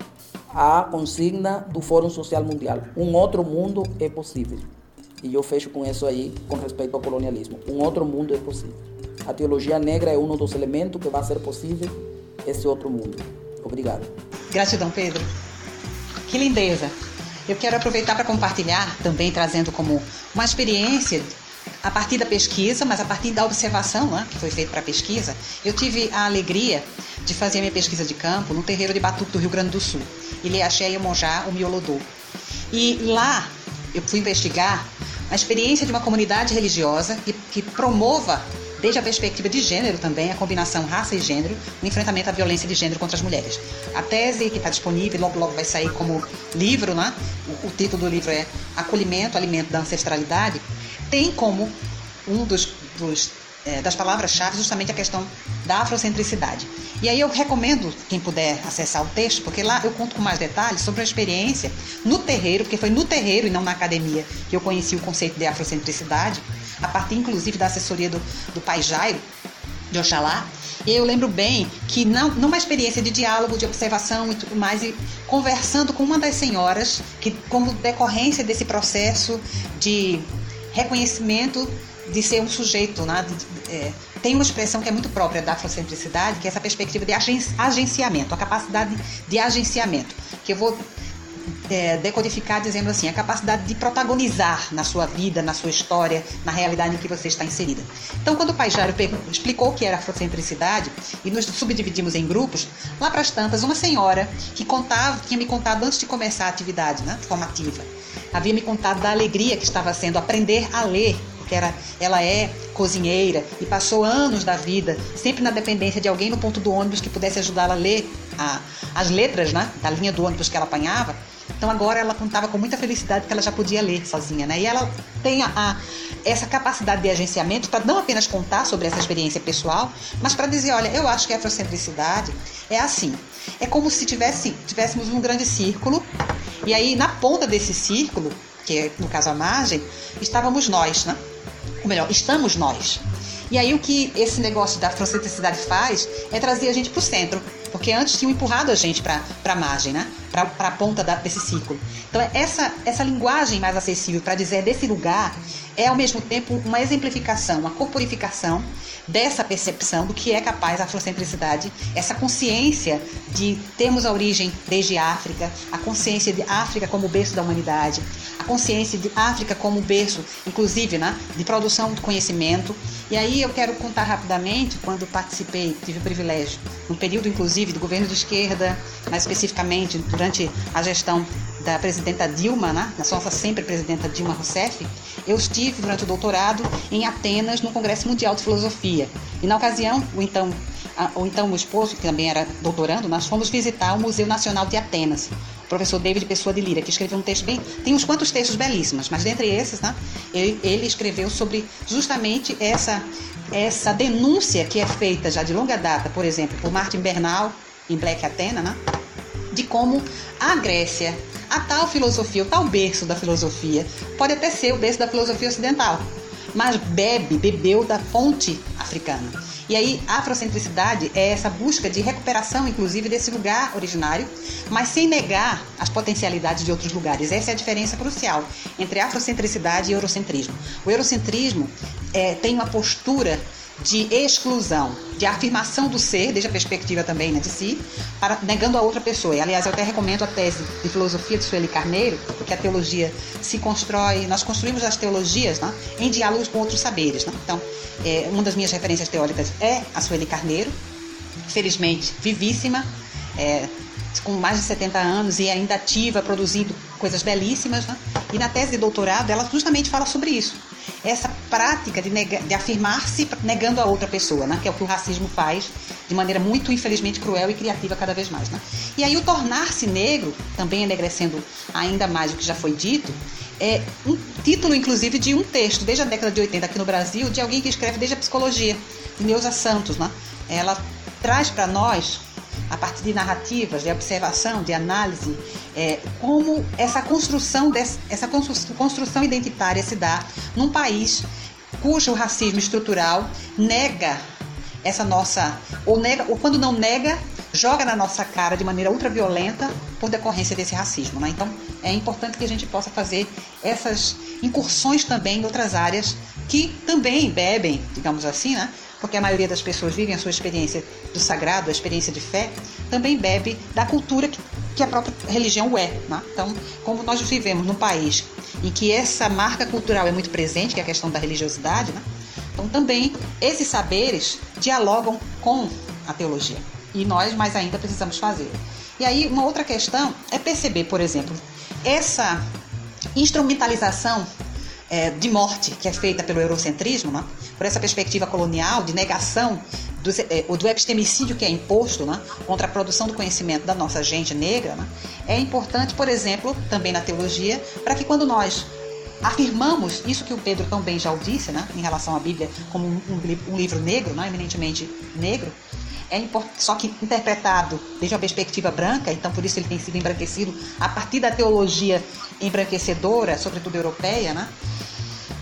a consigna do Fórum Social Mundial: um outro mundo é possível. E eu fecho com isso aí, com respeito ao colonialismo. Um outro mundo é possível. A teologia negra é um dos elementos que vai ser possível esse outro mundo. Obrigado. Gratidão, Pedro. Que lindeza. Eu quero aproveitar para compartilhar, também trazendo como uma experiência a partir da pesquisa, mas a partir da observação né, que foi feita para a pesquisa, eu tive a alegria de fazer a minha pesquisa de campo no terreiro de Batuque do Rio Grande do Sul, Ileaxé e Monjá, o Miolodô. E lá eu fui investigar a experiência de uma comunidade religiosa que, que promova desde a perspectiva de gênero também, a combinação raça e gênero, o enfrentamento à violência de gênero contra as mulheres. A tese que está disponível, logo logo vai sair como livro, né? o, o título do livro é Acolhimento, Alimento da Ancestralidade, tem como um dos, dos é, das palavras-chave justamente a questão da afrocentricidade. E aí eu recomendo quem puder acessar o texto, porque lá eu conto com mais detalhes sobre a experiência no terreiro, porque foi no terreiro e não na academia que eu conheci o conceito de afrocentricidade, a partir inclusive da assessoria do, do pai Jairo, de Oxalá. Eu lembro bem que não, numa experiência de diálogo, de observação e tudo mais, e conversando com uma das senhoras, que como decorrência desse processo de reconhecimento de ser um sujeito, né? De, é, tem uma expressão que é muito própria da afrocentricidade, que é essa perspectiva de agenciamento, a capacidade de agenciamento, que eu vou é, decodificar dizendo assim, a capacidade de protagonizar na sua vida, na sua história, na realidade em que você está inserida. Então, quando o Pai Jairo explicou o que era afrocentricidade e nos subdividimos em grupos, lá para as tantas, uma senhora que contava, tinha me contado antes de começar a atividade né, formativa, havia me contado da alegria que estava sendo aprender a ler porque era, ela é cozinheira e passou anos da vida sempre na dependência de alguém no ponto do ônibus que pudesse ajudá-la a ler a, as letras né, da linha do ônibus que ela apanhava. Então agora ela contava com muita felicidade que ela já podia ler sozinha, né? E ela tem a, a essa capacidade de agenciamento para não apenas contar sobre essa experiência pessoal, mas para dizer, olha, eu acho que a afrocentricidade é assim. É como se tivesse, tivéssemos um grande círculo e aí na ponta desse círculo, que é no caso a margem, estávamos nós, né? ou melhor, estamos nós. E aí o que esse negócio da afrocentricidade faz é trazer a gente para o centro, porque antes tinham empurrado a gente para a margem, né? para a ponta da, desse círculo. Então essa, essa linguagem mais acessível para dizer desse lugar é ao mesmo tempo uma exemplificação, uma corporificação dessa percepção do que é capaz a afrocentricidade, essa consciência de termos a origem desde África, a consciência de África como berço da humanidade, a consciência de África como berço, inclusive, né, de produção de conhecimento. E aí eu quero contar rapidamente, quando participei, tive o privilégio, no período inclusive do governo de esquerda, mais especificamente durante a gestão da presidenta Dilma, né, da nossa sempre presidenta Dilma Rousseff, eu estive durante o doutorado em Atenas no Congresso Mundial de Filosofia. E na ocasião, o então, o então meu esposo, que também era doutorando, nós fomos visitar o Museu Nacional de Atenas. O professor David Pessoa de Lira, que escreveu um texto bem. Tem uns quantos textos belíssimos, mas dentre esses, né, ele, ele escreveu sobre justamente essa, essa denúncia que é feita já de longa data, por exemplo, por Martin Bernal, em Black Athena, né, de como a Grécia a tal filosofia, o tal berço da filosofia, pode até ser o berço da filosofia ocidental, mas bebe, bebeu da fonte africana. E aí, a afrocentricidade é essa busca de recuperação, inclusive, desse lugar originário, mas sem negar as potencialidades de outros lugares. Essa é a diferença crucial entre afrocentricidade e eurocentrismo. O eurocentrismo é, tem uma postura de exclusão, de afirmação do ser, desde a perspectiva também né, de si, para, negando a outra pessoa. E, aliás, eu até recomendo a tese de filosofia de Sueli Carneiro, porque a teologia se constrói, nós construímos as teologias né, em diálogos com outros saberes. Né? Então, é, uma das minhas referências teóricas é a Sueli Carneiro, felizmente vivíssima, é, com mais de 70 anos e ainda ativa, produzindo coisas belíssimas. Né? E na tese de doutorado, ela justamente fala sobre isso essa prática de, de afirmar-se negando a outra pessoa, né? que é o que o racismo faz de maneira muito, infelizmente, cruel e criativa cada vez mais. Né? E aí o tornar-se negro, também enegrecendo ainda mais o que já foi dito, é um título, inclusive, de um texto, desde a década de 80 aqui no Brasil, de alguém que escreve desde a psicologia, Neuza Santos. Né? Ela traz para nós a partir de narrativas, de observação, de análise, é, como essa construção, desse, essa construção identitária se dá num país cujo racismo estrutural nega essa nossa, ou, nega, ou quando não nega, joga na nossa cara de maneira ultraviolenta por decorrência desse racismo. Né? Então é importante que a gente possa fazer essas incursões também em outras áreas que também bebem, digamos assim, né? Porque a maioria das pessoas vivem a sua experiência do sagrado, a experiência de fé, também bebe da cultura que, que a própria religião é. Né? Então, como nós vivemos num país em que essa marca cultural é muito presente, que é a questão da religiosidade, né? então também esses saberes dialogam com a teologia. E nós, mais ainda, precisamos fazer. E aí, uma outra questão é perceber, por exemplo, essa instrumentalização é, de morte que é feita pelo eurocentrismo, né? por essa perspectiva colonial de negação do, é, do epistemicídio que é imposto né? contra a produção do conhecimento da nossa gente negra, né? é importante, por exemplo, também na teologia, para que quando nós afirmamos isso que o Pedro também já disse, né, em relação à Bíblia como um, um, um livro negro, né, eminentemente negro, é só que interpretado desde uma perspectiva branca, então por isso ele tem sido embranquecido a partir da teologia embranquecedora, sobretudo europeia, né?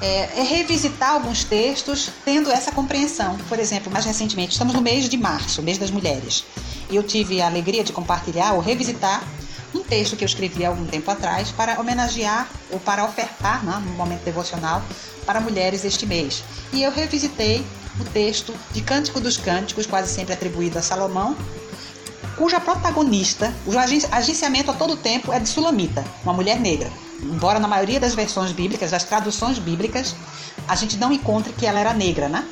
É, é, revisitar alguns textos tendo essa compreensão. Por exemplo, mais recentemente, estamos no mês de março, mês das mulheres, e eu tive a alegria de compartilhar ou revisitar um texto que eu escrevi há algum tempo atrás para homenagear ou para ofertar, né, no momento devocional, para mulheres este mês. E eu revisitei o texto de Cântico dos Cânticos, quase sempre atribuído a Salomão, cuja protagonista, o agenciamento a todo tempo é de Sulamita, uma mulher negra. Embora na maioria das versões bíblicas, das traduções bíblicas, a gente não encontre que ela era negra, né?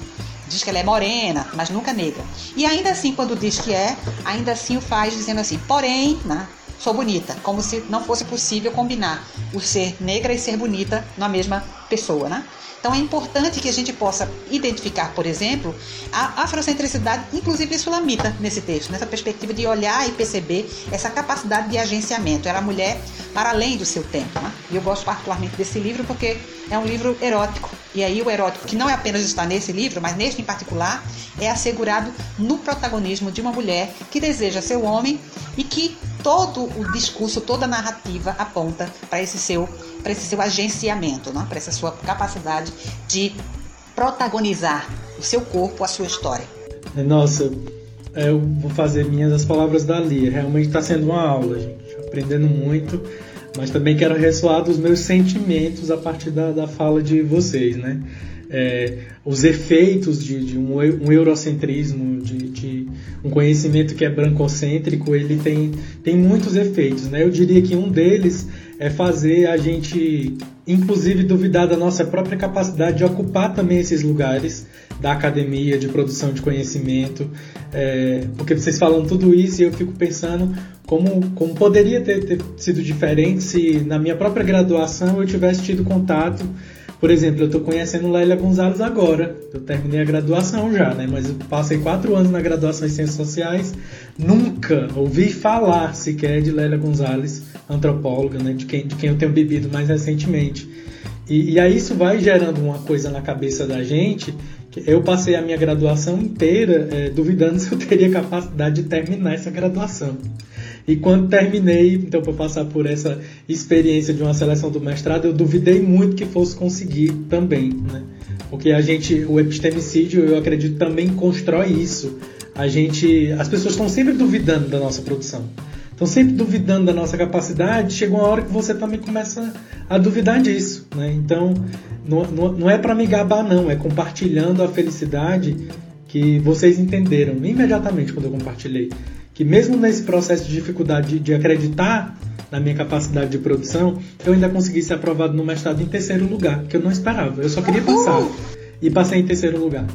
Diz que ela é morena, mas nunca negra. E ainda assim, quando diz que é, ainda assim o faz dizendo assim, porém, né? Sou bonita, como se não fosse possível combinar o ser negra e ser bonita na mesma pessoa, né? Então é importante que a gente possa identificar, por exemplo, a afrocentricidade, inclusive sulamita, nesse texto, nessa perspectiva de olhar e perceber essa capacidade de agenciamento. Era a mulher para além do seu tempo. Né? E eu gosto particularmente desse livro porque é um livro erótico. E aí o erótico, que não é apenas está nesse livro, mas neste em particular, é assegurado no protagonismo de uma mulher que deseja ser homem e que todo o discurso, toda a narrativa aponta para esse seu para esse seu agenciamento, né? para essa sua capacidade de protagonizar o seu corpo, a sua história. Nossa, eu vou fazer minhas as palavras da Lia. Realmente está sendo uma aula, gente. Aprendendo muito, mas também quero ressoar dos meus sentimentos a partir da, da fala de vocês, né? É, os efeitos de, de um, um, eurocentrismo, de, de, um conhecimento que é brancocêntrico, ele tem, tem muitos efeitos. Né? Eu diria que um deles é fazer a gente, inclusive, duvidar da nossa própria capacidade de ocupar também esses lugares da academia, de produção de conhecimento, é, porque vocês falam tudo isso e eu fico pensando como, como poderia ter, ter sido diferente se na minha própria graduação eu tivesse tido contato por exemplo, eu estou conhecendo Lélia Gonzalez agora. Eu terminei a graduação já, né? Mas eu passei quatro anos na graduação em Ciências Sociais. Nunca ouvi falar sequer de Lélia Gonzalez, antropóloga, né? De quem, de quem eu tenho bebido mais recentemente. E, e aí isso vai gerando uma coisa na cabeça da gente. Eu passei a minha graduação inteira é, duvidando se eu teria capacidade de terminar essa graduação. E quando terminei, então, para passar por essa experiência de uma seleção do mestrado, eu duvidei muito que fosse conseguir também, né? Porque a gente, o epistemicídio, eu acredito, também constrói isso. A gente, as pessoas estão sempre duvidando da nossa produção. Estão sempre duvidando da nossa capacidade. Chega uma hora que você também começa a duvidar disso, né? Então, não, não, não é para me gabar, não. É compartilhando a felicidade que vocês entenderam imediatamente quando eu compartilhei que mesmo nesse processo de dificuldade de, acreditar na minha capacidade de produção, eu ainda consegui ser aprovado no mestrado em terceiro lugar, que eu não esperava. Eu só queria passar. E passei em terceiro lugar.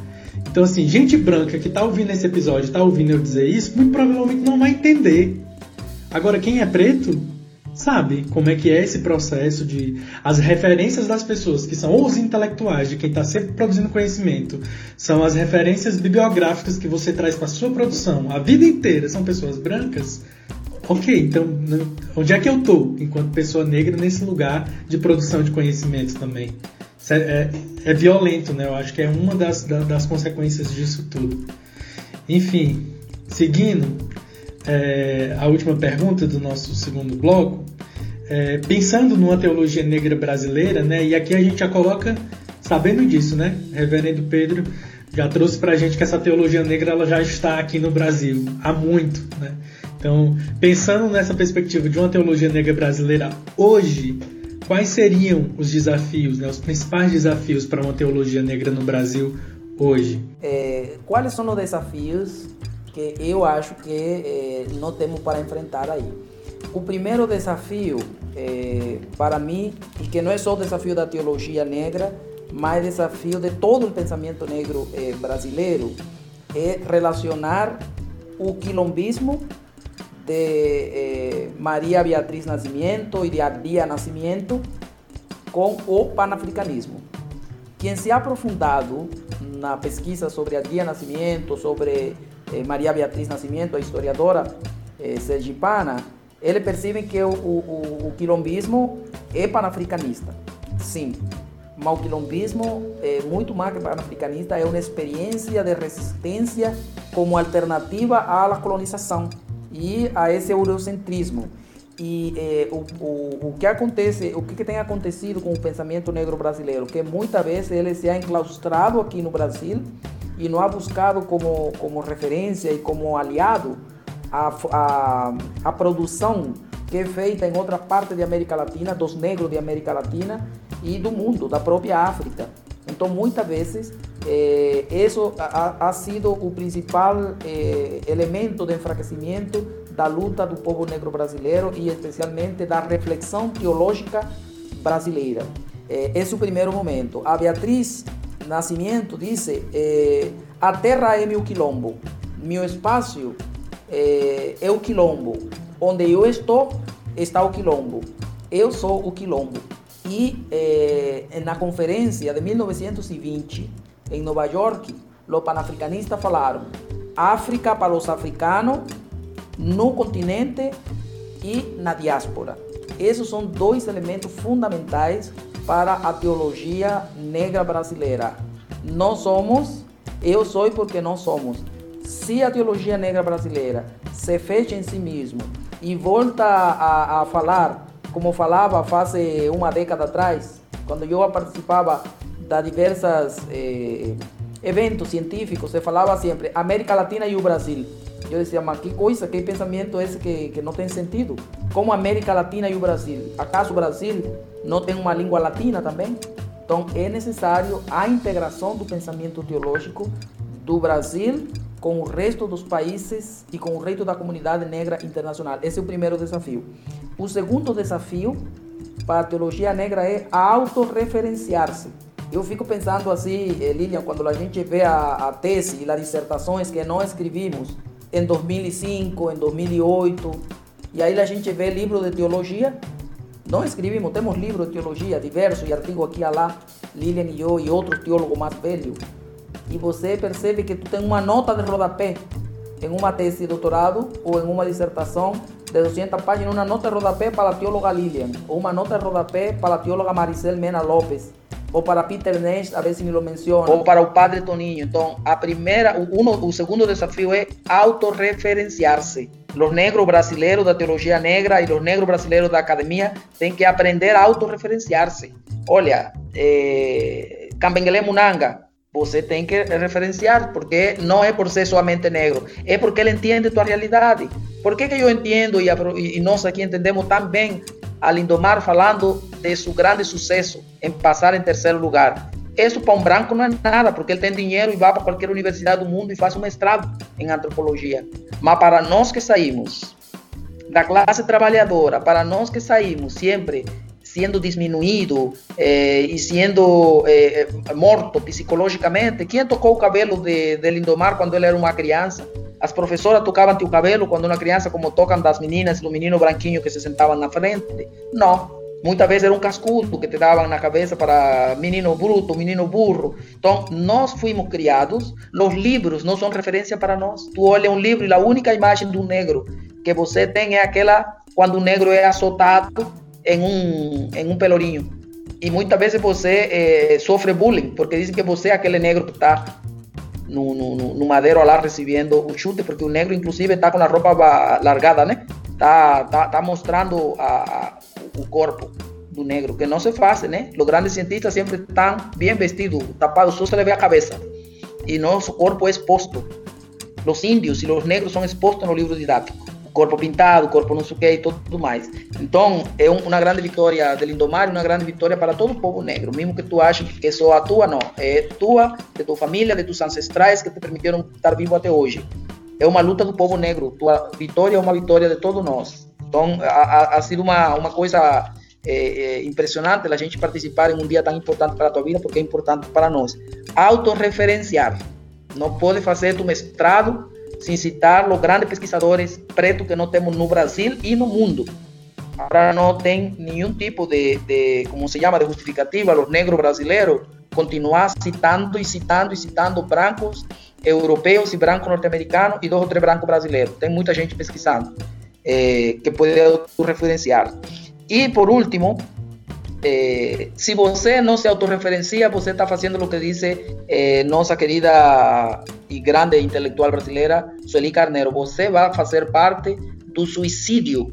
Então, assim, gente branca que está ouvindo esse episódio, está ouvindo eu dizer isso, muito provavelmente não vai entender. Agora, quem é preto, sabe como é que é esse processo de as referências das pessoas que são os intelectuais de quem está sempre produzindo conhecimento são as referências bibliográficas que você traz para sua produção a vida inteira são pessoas brancas? Ok então onde é que eu tô enquanto pessoa negra nesse lugar de produção de conhecimento também? É, é, é violento né? Eu acho que é uma das, das consequências disso tudo. Enfim seguindo é, a última pergunta do nosso segundo bloco, é, pensando numa teologia negra brasileira, né, e aqui a gente já coloca, sabendo disso, né, Reverendo Pedro já trouxe para a gente que essa teologia negra ela já está aqui no Brasil há muito, né? Então, pensando nessa perspectiva de uma teologia negra brasileira hoje, quais seriam os desafios, né, os principais desafios para uma teologia negra no Brasil hoje? É, quais são os desafios que eu acho que eh, não temos para enfrentar aí. O primeiro desafio, eh, para mim, e que não é só o desafio da teologia negra, mas desafio de todo o pensamento negro eh, brasileiro, é relacionar o quilombismo de Maria Beatriz Nascimento e de Abdia Nascimento com o panafricanismo. Quem se aprofundado na pesquisa sobre a Dia Nascimento, sobre eh, Maria Beatriz Nascimento, a historiadora eh, sergipana, ele percebe que o, o, o quilombismo é panafricanista. Sim, mas o quilombismo é muito mais que panafricanista, é uma experiência de resistência como alternativa à colonização e a esse eurocentrismo. E eh, o, o, o que acontece, o que tem acontecido com o pensamento negro brasileiro, que muitas vezes ele se ha enclaustrado aqui no Brasil e não ha buscado como, como referência e como aliado a, a, a produção que é feita em outra parte da América Latina, dos negros de América Latina e do mundo, da própria África. Então, muitas vezes, eh, isso ha, ha, sido o principal eh, elemento de enfraquecimento da luta do povo negro brasileiro e especialmente da reflexão teológica brasileira. Eh, esse é o primeiro momento. A Beatriz Nascimento disse: eh, A terra é meu quilombo, meu espaço eh, é o quilombo. Onde eu estou, está o quilombo. Eu sou o quilombo. E eh, na conferência de 1920, em Nova York, os panafricanistas falaram: África para os africanos no continente e na diáspora. Esses são dois elementos fundamentais para a teologia negra brasileira. Nós somos, eu sou porque nós somos. Se a teologia negra brasileira se fecha em si mesmo e volta a, a falar como falava faz uma década atrás, quando eu participava de diversos eh, eventos científicos, se falava sempre América Latina e o Brasil. Eu dizia, mas que coisa, que pensamento é esse que, que não tem sentido? Como América Latina e o Brasil? Acaso o Brasil não tem uma língua latina também? Então é necessário a integração do pensamento teológico do Brasil com o resto dos países e com o resto da comunidade negra internacional. Esse é o primeiro desafio. O segundo desafio para a teologia negra é autorreferenciar-se. Eu fico pensando assim, eh, Lilian, quando a gente vê a, a tese e as dissertações que nós escrevimos em 2005, em 2008. E aí a gente vê livros de teologia. Não escrevemos, temos livros de teologia diversos e artigos aqui e lá, Lilian e eu e outros teólogos mais velhos. E você percebe que tu tem uma nota de rodapé em uma tese de doutorado ou em uma dissertação de 200 páginas, uma nota de rodapé para a teóloga Lilian, ou uma nota de rodapé para a teóloga Maricel Mena Lopes ou para Peter Nash, a ver se me lo menciona, ou para o Padre Toninho. Então, a primeira, o, uno, o segundo desafio é autorreferenciar-se. Os negros brasileiros da teologia negra e os negros brasileiros da academia têm que aprender a autorreferenciar-se. Olha, Cambenguele Munanga, você tem que referenciar, porque não é por ser somente negro, é porque ele entende tua realidade. Por que, que eu entendo e, e entendemos tão bem a Lindomar falando de seu grande sucesso em passar em terceiro lugar. Isso para um branco não é nada, porque ele tem dinheiro e vai para qualquer universidade do mundo e faz um mestrado em antropologia. Mas para nós que saímos da classe trabalhadora, para nós que saímos sempre sendo diminuído eh, e sendo eh, morto psicologicamente, quem tocou o cabelo de, de Lindomar quando ele era uma criança? As professoras tocavam teu cabelo quando uma criança, como tocam das meninas, do menino branquinho que se sentavam na frente? Não. Muitas vezes era um cascudo que te davam na cabeça para menino bruto, menino burro. Então, nós fomos criados, os livros não são referência para nós. Tu olha um livro e a única imagem do negro que você tem é aquela quando o negro é azotado em um, em um pelourinho. E muitas vezes você eh, sofre bullying, porque dizem que você é aquele negro que está no, no, no, madeiro lá recebendo o chute, porque o negro, inclusive, está com a roupa largada, né? Está tá, tá mostrando a, a, o corpo do negro, que não se faz, né? Os grandes cientistas sempre estão bem vestidos, tapados, só se lhe vê a cabeça. E nosso corpo é exposto. Os índios e os negros são expostos no livro didático corpo pintado, corpo não sei o que e tudo mais. Então, é uma grande vitória de Lindomar uma grande vitória para todo o povo negro. Mesmo que tu aches que só a tua, não. É tua, de tua família, de tus ancestrais que te permitiram estar vivo até hoje. É uma luta do povo negro. Tua vitória é uma vitória de todos nós. Então, ha sido uma, uma coisa é, é, impressionante a gente participar em um dia tão importante para a tua vida, porque é importante para nós. Autorreferenciar. Não pode fazer tu mestrado sem citar os grandes pesquisadores pretos que nós temos no Brasil e no mundo. Ahora no tem nenhum tipo de, de, como se llama, de justificativa los negros brasileiros continuar citando e citando e citando brancos europeus e brancos norte-americanos e dois ou três brancos brasileiros. Tem muita gente pesquisando eh, que pode referenciar. E por último, eh, se você não se autorreferencia, você está fazendo o que diz eh, nossa querida e grande intelectual brasileira, Sueli Carneiro. Você vai fazer parte do suicídio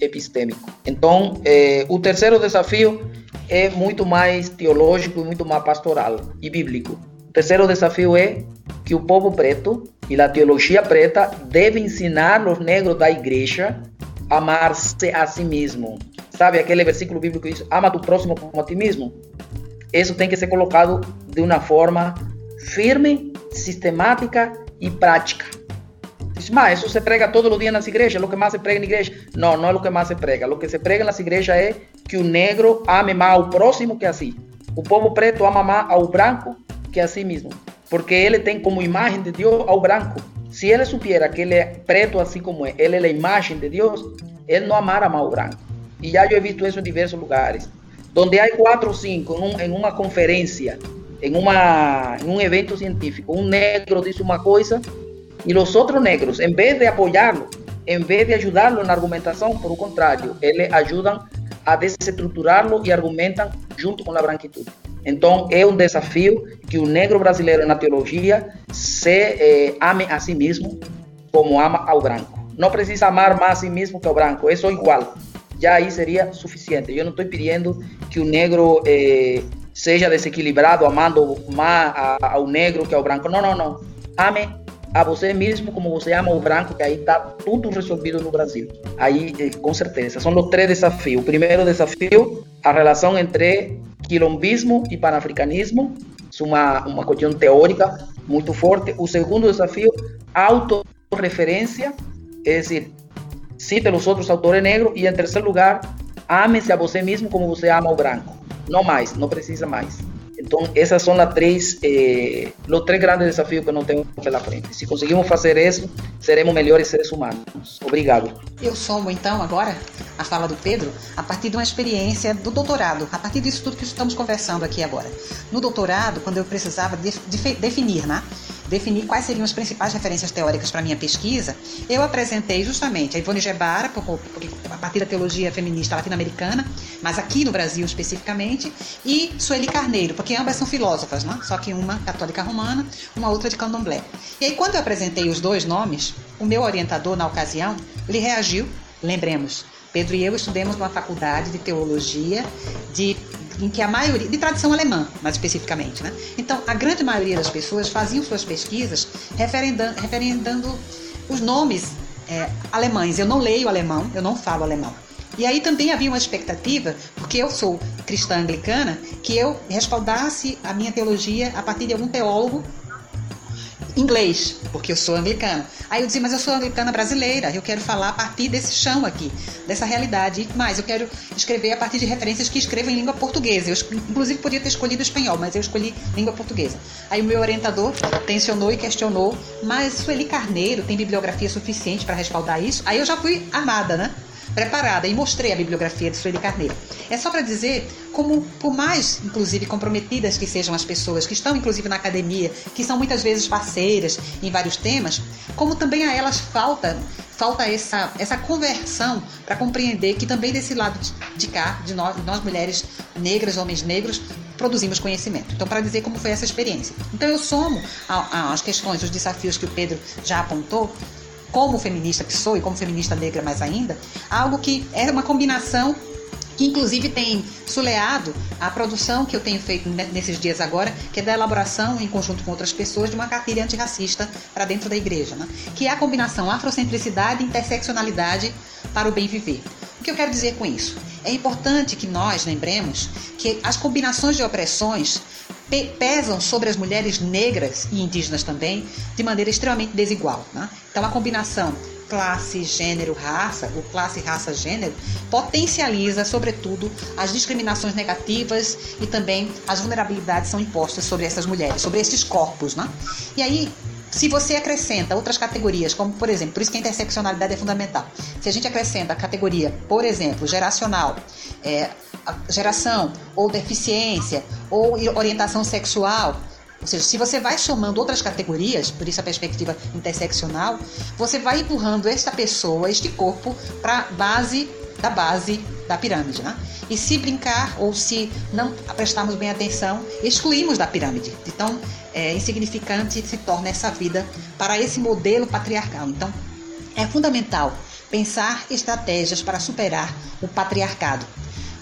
epistêmico. Então, eh, o terceiro desafio é muito mais teológico, muito mais pastoral e bíblico. O terceiro desafio é que o povo preto e a teologia preta devem ensinar os negros da igreja a amar-se a si mesmo. Sabe aquele versículo bíblico que diz: ama tu próximo como a ti mesmo? Isso tem que ser colocado de uma forma firme, sistemática e prática. Diz, mas isso se prega todos os dias nas igrejas, o que mais se prega na igreja. Não, não é o que mais se prega. O que se prega nas igrejas é que o negro ame mais ao próximo que a si. O povo preto ama mais ao branco que a si mesmo. Porque ele tem como imagem de Deus ao branco. Se ele supiera que ele é preto assim como é, ele é a imagem de Deus, ele não amara mais ao branco. E já eu he visto isso em diversos lugares. Donde há quatro ou cinco em uma conferência, em, uma, em um evento científico, um negro diz uma coisa e os outros negros, em vez de apoiá-lo, em vez de ajudá-lo na argumentação, por o contrário, eles ajudam a desestruturá-lo e argumentam junto com a branquitude. Então, é um desafio que o negro brasileiro na teologia se eh, ame a si mesmo como ama ao branco. Não precisa amar mais a si mesmo que ao branco, é só igual. Já aí seria suficiente. Eu não estou pedindo que o negro eh, seja desequilibrado, amando mais ao negro que ao branco. Não, não, não. Ame a você mesmo como você ama o branco, que aí está tudo resolvido no Brasil. Aí, eh, com certeza, são os três desafios. O primeiro desafio, a relação entre quilombismo e panafricanismo, é uma, uma questão teórica muito forte. O segundo desafio, autorreferência, é dizer, cite os outros autores negros. E em terceiro lugar, ame-se a você mesmo como você ama o branco. Não mais, não precisa mais. Então, essas são as três, eh, os três grandes desafios que nós temos pela frente. Se conseguimos fazer isso, seremos melhores seres humanos. Obrigado. Eu somo, então, agora a fala do Pedro a partir de uma experiência do doutorado, a partir disso tudo que estamos conversando aqui agora. No doutorado, quando eu precisava de, de, definir, né? Definir quais seriam as principais referências teóricas para minha pesquisa, eu apresentei justamente a Ivone Gebara, porque a partir da teologia feminista latino-americana, mas aqui no Brasil especificamente, e Sueli Carneiro, porque ambas são filósofas, né? só que uma católica romana, uma outra de candomblé. E aí, quando eu apresentei os dois nomes, o meu orientador, na ocasião, ele reagiu, lembremos, Pedro e eu estudamos numa faculdade de teologia de em que a maioria, de tradição alemã, mais especificamente, né? Então, a grande maioria das pessoas faziam suas pesquisas referendando, referendando os nomes é, alemães. Eu não leio alemão, eu não falo alemão. E aí também havia uma expectativa, porque eu sou cristã anglicana, que eu respaldasse a minha teologia a partir de algum teólogo inglês, porque eu sou anglicana. Aí eu dizia, mas eu sou anglicana brasileira, eu quero falar a partir desse chão aqui, dessa realidade. Mas eu quero escrever a partir de referências que escrevam em língua portuguesa. Eu, inclusive, podia ter escolhido espanhol, mas eu escolhi língua portuguesa. Aí o meu orientador tensionou e questionou, mas Sueli Carneiro tem bibliografia suficiente para respaldar isso? Aí eu já fui amada, né? Preparada e mostrei a bibliografia de Sueli Carneiro. É só para dizer como, por mais, inclusive, comprometidas que sejam as pessoas que estão, inclusive, na academia, que são muitas vezes parceiras em vários temas, como também a elas falta falta essa, essa conversão para compreender que também desse lado de cá, de nós, nós mulheres negras, homens negros, produzimos conhecimento. Então, para dizer como foi essa experiência. Então, eu somo as questões, os desafios que o Pedro já apontou, como feminista que sou e como feminista negra mais ainda, algo que é uma combinação que inclusive tem suleado a produção que eu tenho feito nesses dias agora, que é da elaboração em conjunto com outras pessoas de uma cartilha antirracista para dentro da igreja, né? que é a combinação afrocentricidade e interseccionalidade para o bem viver. O que eu quero dizer com isso? É importante que nós lembremos que as combinações de opressões pesam sobre as mulheres negras e indígenas também de maneira extremamente desigual. Né? Então, a combinação classe, gênero, raça, ou classe, raça, gênero, potencializa, sobretudo, as discriminações negativas e também as vulnerabilidades são impostas sobre essas mulheres, sobre esses corpos. Né? E aí, se você acrescenta outras categorias, como por exemplo, por isso que a interseccionalidade é fundamental. Se a gente acrescenta a categoria, por exemplo, geracional, é, geração ou deficiência ou orientação sexual, ou seja, se você vai somando outras categorias, por isso a perspectiva interseccional, você vai empurrando esta pessoa, este corpo, para base da base da pirâmide, né? E se brincar ou se não prestarmos bem atenção, excluímos da pirâmide. Então, é, insignificante se torna essa vida para esse modelo patriarcal. Então, é fundamental pensar estratégias para superar o patriarcado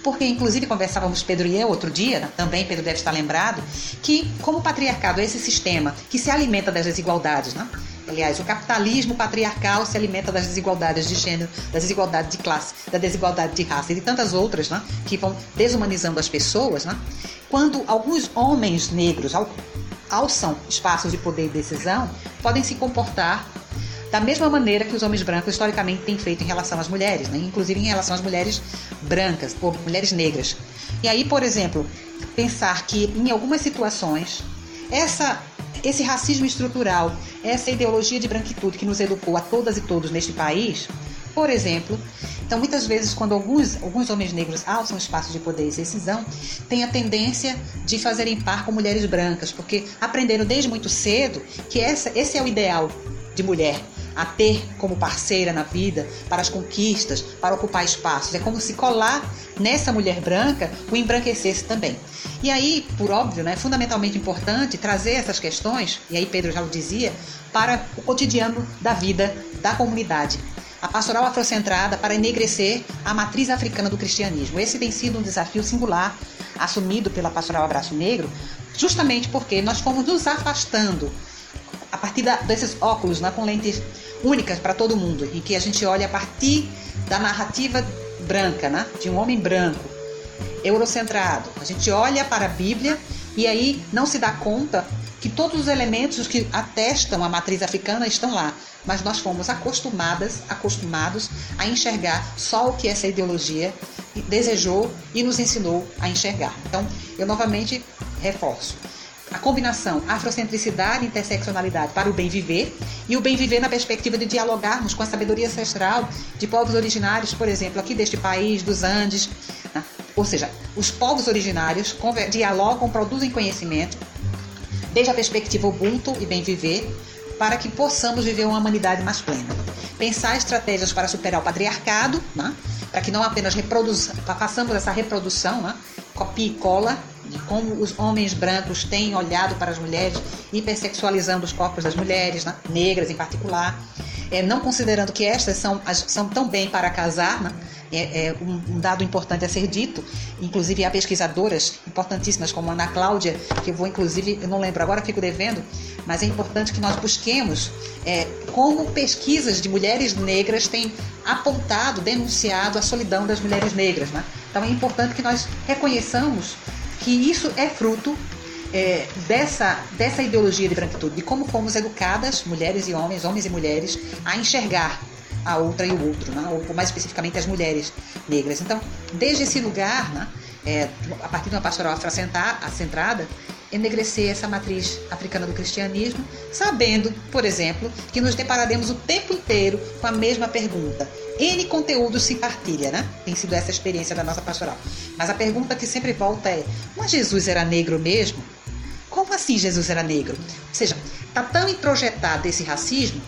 porque inclusive conversávamos Pedro e eu outro dia, né? também Pedro deve estar lembrado, que como o patriarcado é esse sistema que se alimenta das desigualdades, né? Aliás, o capitalismo patriarcal se alimenta das desigualdades de gênero, das desigualdades de classe, da desigualdade de raça e de tantas outras, né, que vão desumanizando as pessoas, né? Quando alguns homens negros alçam espaços de poder e decisão, podem se comportar da mesma maneira que os homens brancos historicamente têm feito em relação às mulheres, né? inclusive em relação às mulheres brancas, ou mulheres negras. E aí, por exemplo, pensar que em algumas situações essa esse racismo estrutural, essa ideologia de branquitude que nos educou a todas e todos neste país, por exemplo, então muitas vezes quando alguns, alguns homens negros alçam espaços de poder e decisão, tem a tendência de fazerem par com mulheres brancas, porque aprenderam desde muito cedo que essa, esse é o ideal de mulher a ter como parceira na vida, para as conquistas, para ocupar espaços. É como se colar nessa mulher branca o embranquecesse também. E aí, por óbvio, né, é fundamentalmente importante trazer essas questões, e aí Pedro já o dizia, para o cotidiano da vida da comunidade. A pastoral afrocentrada para enegrecer a matriz africana do cristianismo. Esse tem sido um desafio singular assumido pela pastoral Abraço Negro, justamente porque nós fomos nos afastando a partir da, desses óculos né, com lentes únicas para todo mundo, em que a gente olha a partir da narrativa branca, né, de um homem branco, eurocentrado. A gente olha para a Bíblia e aí não se dá conta que todos os elementos que atestam a matriz africana estão lá, mas nós fomos acostumadas, acostumados a enxergar só o que essa ideologia desejou e nos ensinou a enxergar. Então, eu novamente reforço a combinação afrocentricidade e interseccionalidade para o bem viver e o bem viver na perspectiva de dialogarmos com a sabedoria ancestral de povos originários, por exemplo, aqui deste país, dos Andes. Né? Ou seja, os povos originários dialogam, produzem conhecimento desde a perspectiva Ubuntu e bem viver para que possamos viver uma humanidade mais plena. Pensar estratégias para superar o patriarcado, né? para que não apenas façamos essa reprodução, né? copia e cola, de como os homens brancos têm olhado para as mulheres, hipersexualizando os corpos das mulheres, né? negras em particular, é, não considerando que estas são, são tão bem para casar, né? é, é um, um, dado importante a ser dito. Inclusive, há pesquisadoras importantíssimas, como Ana Cláudia, que eu vou, inclusive, eu não lembro agora, fico devendo, mas é importante que nós busquemos é, como pesquisas de mulheres negras têm apontado, denunciado a solidão das mulheres negras. Né? Então, é importante que nós reconheçamos que isso é fruto é, dessa, dessa ideologia de branquitude, de como fomos educadas, mulheres e homens, homens e mulheres, a enxergar a outra e o outro, né? ou mais especificamente as mulheres negras. Então, desde esse lugar, né, é, a partir de uma pastoral afrocentrada, enegrecer essa matriz africana do cristianismo, sabendo, por exemplo, que nos depararemos o tempo inteiro com a mesma pergunta. N conteúdo se partilha, né? Tem sido essa a experiência da nossa pastoral. Mas a pergunta que sempre volta é: mas Jesus era negro mesmo? Como assim Jesus era negro? Ou seja, está tão introjetado esse racismo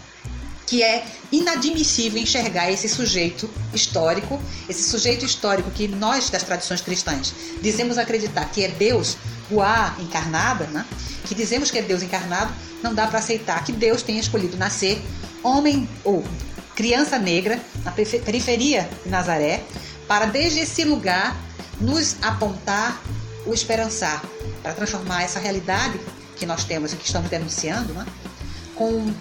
que é inadmissível enxergar esse sujeito histórico, esse sujeito histórico que nós das tradições cristãs dizemos acreditar que é Deus, o A encarnada, né? que dizemos que é Deus encarnado, não dá para aceitar que Deus tenha escolhido nascer homem ou criança negra na periferia de Nazaré, para desde esse lugar nos apontar o esperançar, para transformar essa realidade que nós temos e que estamos denunciando, né? com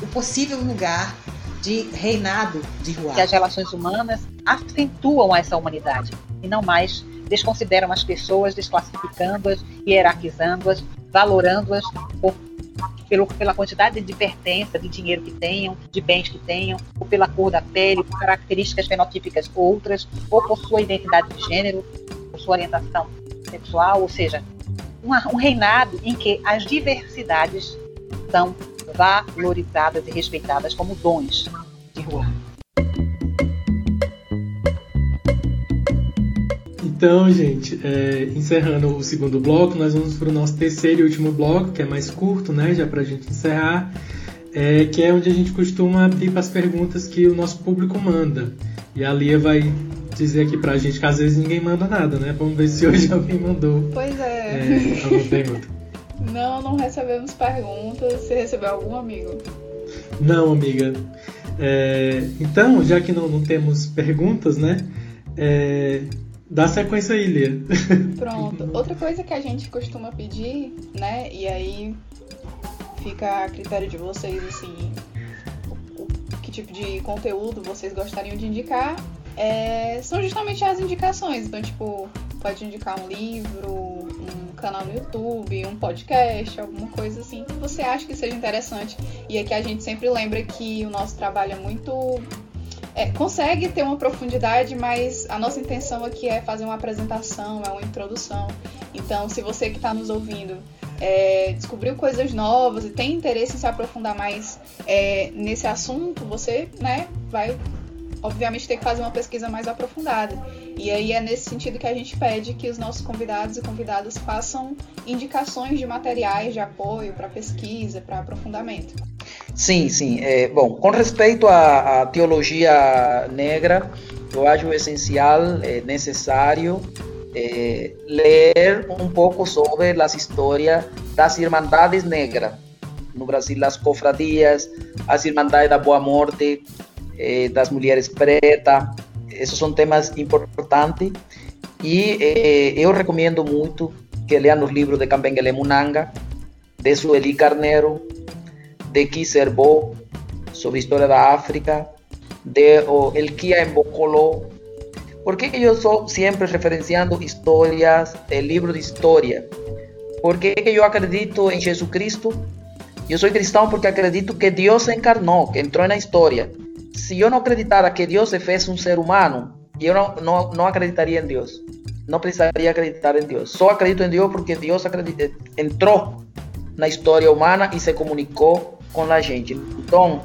o possível lugar de reinado de rua. Que as relações humanas acentuam essa humanidade e não mais desconsideram as pessoas, desclassificando-as, hierarquizando-as, valorando-as pelo, pela quantidade de pertença, de dinheiro que tenham, de bens que tenham, ou pela cor da pele, por características fenotípicas outras, ou por sua identidade de gênero, por sua orientação sexual, ou seja, uma, um reinado em que as diversidades são valorizadas e respeitadas como dons de rua. Então, gente, é, encerrando o segundo bloco, nós vamos para o nosso terceiro e último bloco, que é mais curto, né, já para a gente encerrar, é, que é onde a gente costuma abrir para as perguntas que o nosso público manda. E a Lia vai dizer aqui para a gente que às vezes ninguém manda nada, né? Vamos ver se hoje alguém mandou. Pois é. é alguma pergunta. Não, não recebemos perguntas. Você recebeu algum, amigo? Não, amiga. É, então, já que não, não temos perguntas, né? É, Dá sequência aí, Lia. Pronto. Outra coisa que a gente costuma pedir, né? E aí fica a critério de vocês, assim, que tipo de conteúdo vocês gostariam de indicar, é, são justamente as indicações. Então, tipo, pode indicar um livro, um canal no YouTube, um podcast, alguma coisa assim que você acha que seja interessante. E aqui a gente sempre lembra que o nosso trabalho é muito é, consegue ter uma profundidade, mas a nossa intenção aqui é fazer uma apresentação, é uma introdução. Então, se você que está nos ouvindo é, descobriu coisas novas e tem interesse em se aprofundar mais é, nesse assunto, você né, vai obviamente ter que fazer uma pesquisa mais aprofundada. E aí é nesse sentido que a gente pede que os nossos convidados e convidadas façam indicações de materiais de apoio para pesquisa, para aprofundamento. Sim, sim. É, bom, com respeito à, à, teologia negra, eu acho essencial, é, necessário é, ler um pouco sobre as histórias das Irmandades Negras no Brasil, as cofradias, as Irmandades da Boa Morte, eh, das mulheres pretas. Esses são temas importantes e eh, eu recomendo muito que leiam os livros de Campengele Munanga, de Sueli Carneiro, de Kiserbo, sobre história da África, de oh, El Kia en Bocoló. porque eu estou sempre referenciando histórias, eh, livros de história? Porque eu acredito em Jesus Cristo. Eu sou cristão porque acredito que Deus se encarnou, que entrou na história si yo no acreditara que Dios se fez un ser humano, yo no, no, no acreditaría en Dios. No precisaría acreditar en Dios. Solo acredito en Dios porque Dios entró en la historia humana y se comunicó con la gente. Entonces,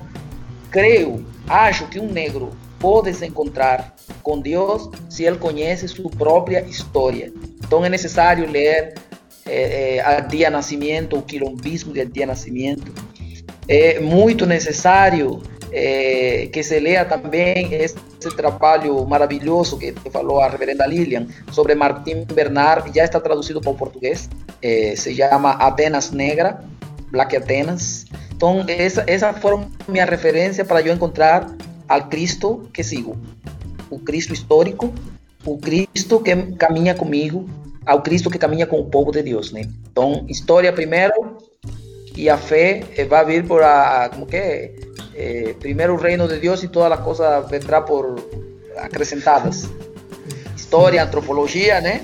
creo, acho que un negro puede se encontrar con Dios si él conoce su propia historia. Entonces es necesario leer eh, eh, al día de nacimiento, o quilombismo del día de nacimiento. É muito necessário é, que se leia também esse trabalho maravilhoso que falou a reverenda Lilian sobre Martim Bernard, já está traduzido para o português, é, se chama Atenas Negra, Black Atenas. Então, essa, essa foi minha referência para eu encontrar ao Cristo que sigo, o Cristo histórico, o Cristo que caminha comigo, ao Cristo que caminha com o povo de Deus, né? Então, história primeiro, y a fe eh, va a vir por a, como que eh, primero el reino de Dios y todas las cosas vendrá por acrescentadas. História, antropologia, né?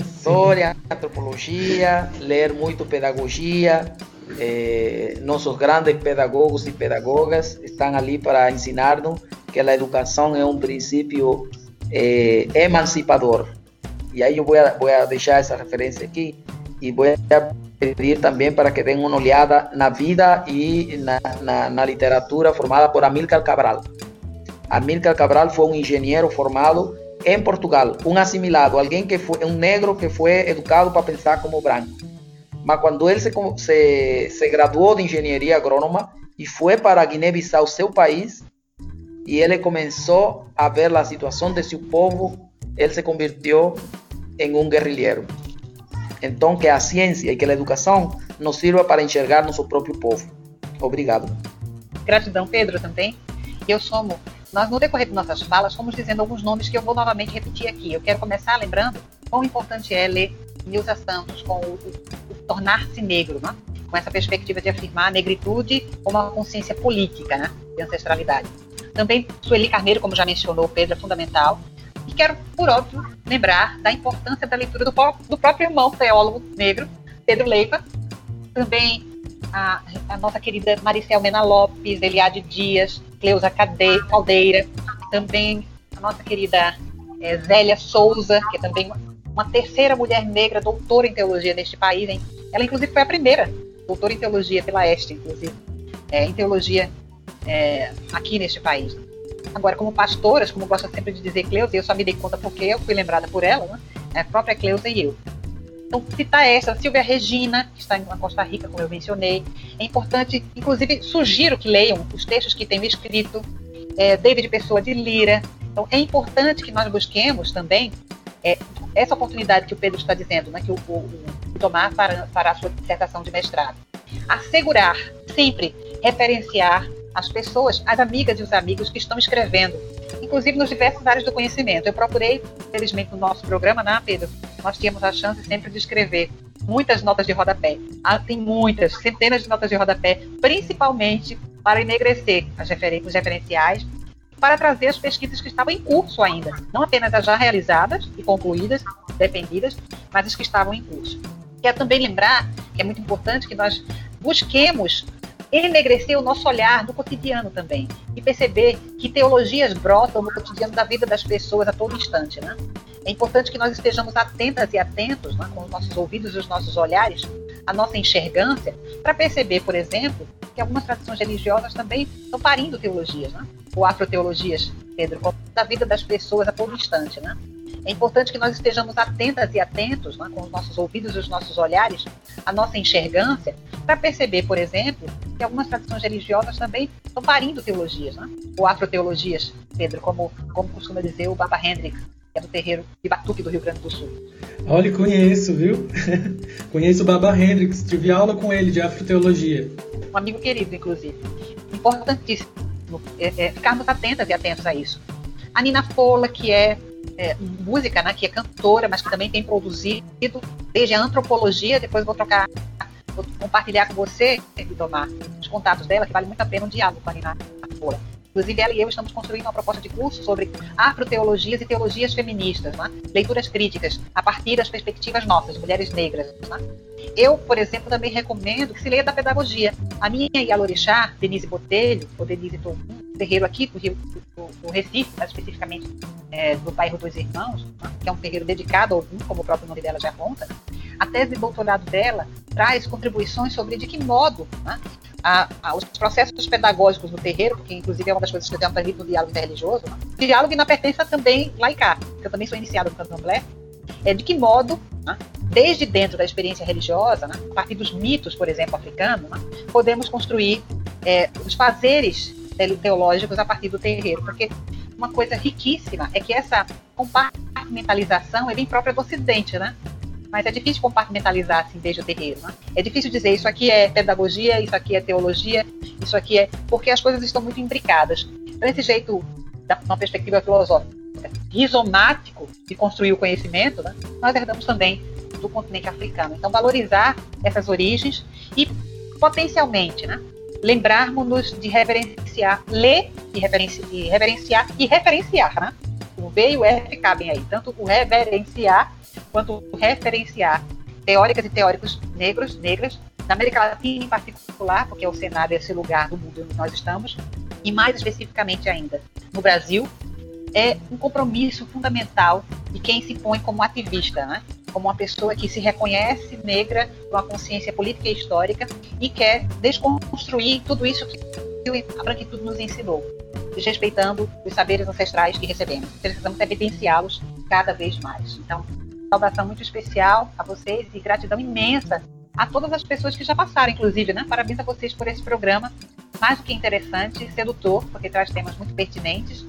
História, antropologia, ler muito pedagogia. Eh, grandes pedagogos e pedagogas estão ali para ensinar-nos que a educação é um princípio eh, emancipador. E aí eu vou, vou deixar essa referência aqui e vou pedir também para que den uma olhada na vida e na, na, na literatura formada por Amílcar Cabral. Amílcar Cabral foi um engenheiro formado em Portugal, um assimilado, alguém que foi um negro que foi educado para pensar como branco. Mas quando ele se, se, se graduou de engenharia agrônoma e foi para Guiné-Bissau, seu país, e ele começou a ver a situação de seu povo, ele se convirtiu em um guerrilheiro. Então, que a ciência e que a educação nos sirva para enxergar nosso próprio povo. Obrigado. Gratidão, Pedro, também. Eu somo. Nós, no decorrer de nossas falas, fomos dizendo alguns nomes que eu vou novamente repetir aqui. Eu quero começar lembrando quão importante é ler Nilza Santos com o, tornar-se negro, né? com essa perspectiva de afirmar a negritude como uma consciência política né? de ancestralidade. Também Sueli Carneiro, como já mencionou, Pedro, é fundamental. E quero, por óbvio, lembrar da importância da leitura do, do próprio irmão teólogo negro, Pedro Leiva, também a, a, nossa querida Maricel Mena Lopes, Eliade Dias, Cleusa Caldeira, também a nossa querida é, Zélia Souza, que é também uma terceira mulher negra doutora em teologia neste país. Hein? Ela, inclusive, foi a primeira doutor em teologia pela Este, inclusive, é, em teologia é, aqui neste país. Agora, como pastoras, como gosta sempre de dizer Cleusa, eu só me dei conta porque eu fui lembrada por ela, né? É a própria Cleusa e eu. Então, citar essa, Silvia Regina, que está em Costa Rica, como eu mencionei. É importante, inclusive, sugiro que leiam os textos que tenho escrito, é, David Pessoa de Lira. Então, é importante que nós busquemos também é, essa oportunidade que o Pedro está dizendo, né, que o, o, Tomar para, para a sua dissertação de mestrado. Assegurar, sempre, referenciar as pessoas, as amigas e os amigos que estão escrevendo, inclusive nos diversas áreas do conhecimento. Eu procurei, felizmente, no nosso programa, né, Pedro? Nós tínhamos a chance sempre de escrever muitas notas de rodapé. Ah, tem muitas, centenas de notas de rodapé, principalmente para enegrecer as referen os referenciais, para trazer as pesquisas que estavam em curso ainda, não apenas as já realizadas e concluídas, defendidas, mas as que estavam em curso. Quero também lembrar que é muito importante que nós busquemos enegrecer o nosso olhar do cotidiano também e perceber que teologias brotam no cotidiano da vida das pessoas a todo instante, né? É importante que nós estejamos atentas e atentos, né, com os nossos ouvidos e os nossos olhares, a nossa enxergância, para perceber, por exemplo, que algumas tradições religiosas também estão parindo teologias, né? ou afroteologias, Pedro, da vida das pessoas a todo instante, né? É importante que nós estejamos atentas e atentos, né, com os nossos ouvidos e os nossos olhares, a nossa enxergância, para perceber, por exemplo, que algumas tradições religiosas também estão parindo teologias, né? ou afroteologias, Pedro, como, como costuma dizer o Baba Hendrix, é do terreiro de Batuque do Rio Grande do Sul. Olha, conheço, viu? conheço o Baba Hendrix, tive aula com ele de afroteologia. Um amigo querido, inclusive. Importantíssimo é, é, ficarmos atentas e atentos a isso. A Nina Fola, que é é, música, né, que é cantora, mas que também tem produzido desde a antropologia. Depois vou trocar, vou compartilhar com você, Idomar, os contatos dela, que vale muito a pena um diálogo com a Nina Moura. Inclusive, ela e eu estamos construindo uma proposta de curso sobre afroteologias e teologias feministas, né? leituras críticas, a partir das perspectivas nossas, mulheres negras. Né? Eu, por exemplo, também recomendo que se leia da pedagogia. A minha e a Lorixá, Denise Botelho, ou Denise Tom, terreiro aqui do, Rio, do, do Recife, mais especificamente é, do bairro dos Irmãos, que é um terreiro dedicado ao vinho, como o próprio nome dela já conta, a tese de doutorado dela traz contribuições sobre de que modo né, a, a, os processos pedagógicos no terreiro, que inclusive é uma das coisas que eu tenho aprendido no diálogo interreligioso, né, diálogo e na pertença também laicar, que eu também sou iniciada no candomblé, é de que modo, né, desde dentro da experiência religiosa, né, a partir dos mitos, por exemplo, africanos, né, podemos construir é, os fazeres teológicos a partir do terreiro, porque uma coisa riquíssima é que essa compartimentalização é bem própria do Ocidente, né? mas é difícil compartimentalizar assim desde o terreiro. Né? É difícil dizer isso aqui é pedagogia, isso aqui é teologia, isso aqui é. porque as coisas estão muito imbricadas. Então, esse jeito, da uma perspectiva filosófica, rizomático de construir o conhecimento, né? nós herdamos também do continente africano. Então, valorizar essas origens e, potencialmente, né? lembrarmos-nos de reverenciar, ler e, reverenci e reverenciar e referenciar. Né? O V e o F cabem aí, tanto o reverenciar quanto referenciar teóricas e teóricos negros, negras, na América Latina em particular, porque é o cenário, esse lugar do mundo onde nós estamos, e mais especificamente ainda no Brasil, é um compromisso fundamental de quem se põe como ativista, né? como uma pessoa que se reconhece negra, com a consciência política e histórica e quer desconstruir tudo isso que a branquitude nos ensinou, desrespeitando os saberes ancestrais que recebemos. Precisamos evidenciá-los cada vez mais. Então, saudação muito especial a vocês e gratidão imensa a todas as pessoas que já passaram, inclusive, né? Parabéns a vocês por esse programa, mais do que interessante, sedutor, porque traz temas muito pertinentes.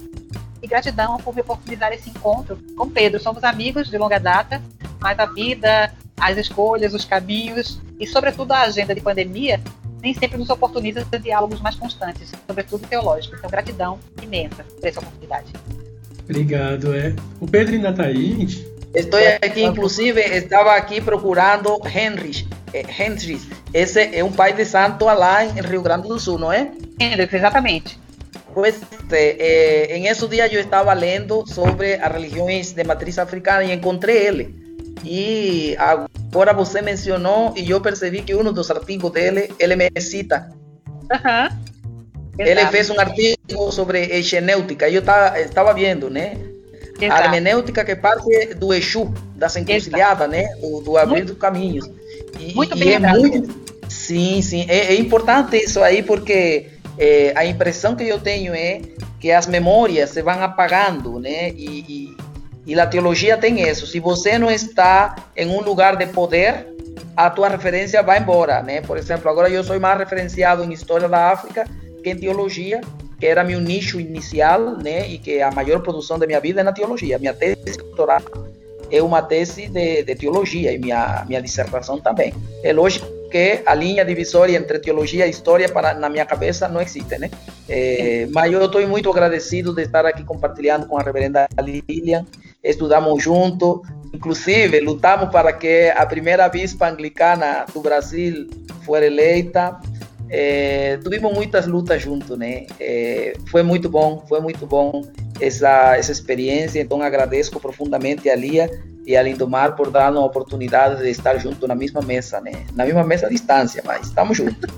E gratidão por me oportunizar esse encontro com Pedro. Somos amigos de longa data, mas a vida, as escolhas, os caminhos e, sobretudo, a agenda de pandemia nem sempre nos oportuniza diálogos mais constantes, sobretudo teológicos. Então, gratidão imensa por essa oportunidade. Obrigado, é. O Pedro ainda está aí, gente? Estou aqui, inclusive, estava aqui procurando Henry. Eh, Henry, esse é um pai de santo lá em Rio Grande do Sul, não é? Henry, exatamente. Pues eh, en esos días yo estaba leyendo sobre as religiões de matriz africana e encontrei ele. E agora você mencionou e eu percebi que um dos artigos dele, ele me cita. Uhum. Ele fez um artigo sobre hermenêutica, eu estava vendo, né? Exato. A hermenêutica que parte do Exu, das encruzilhadas, né? Do, do abrir dos caminhos. E, muito bem e é muito, Sim, sim. É, é importante isso aí porque é, a impressão que eu tenho é que as memórias se vão apagando, né? E, e, e a teologia tem isso. Se você não está em um lugar de poder, a tua referência vai embora, né? Por exemplo, agora eu sou mais referenciado em história da África que em teologia, que era meu nicho inicial, né? E que a maior produção da minha vida é na teologia. Minha tese doutoral é uma tese de, de teologia e minha minha dissertação também. É lógico que a linha divisória entre teologia e história para na minha cabeça não existe, né? É, mas eu estou muito agradecido de estar aqui compartilhando com a reverenda Lilian. Estudamos junto, inclusive lutamos para que a primeira bispa anglicana do Brasil fosse eleita. É, tivemos muitas lutas juntos, né? É, foi muito bom, foi muito bom essa, essa experiência. Então agradeço profundamente a Lia e a Lindomar por dar a oportunidade de estar junto na mesma mesa, né? Na mesma mesa à distância, mas estamos juntos.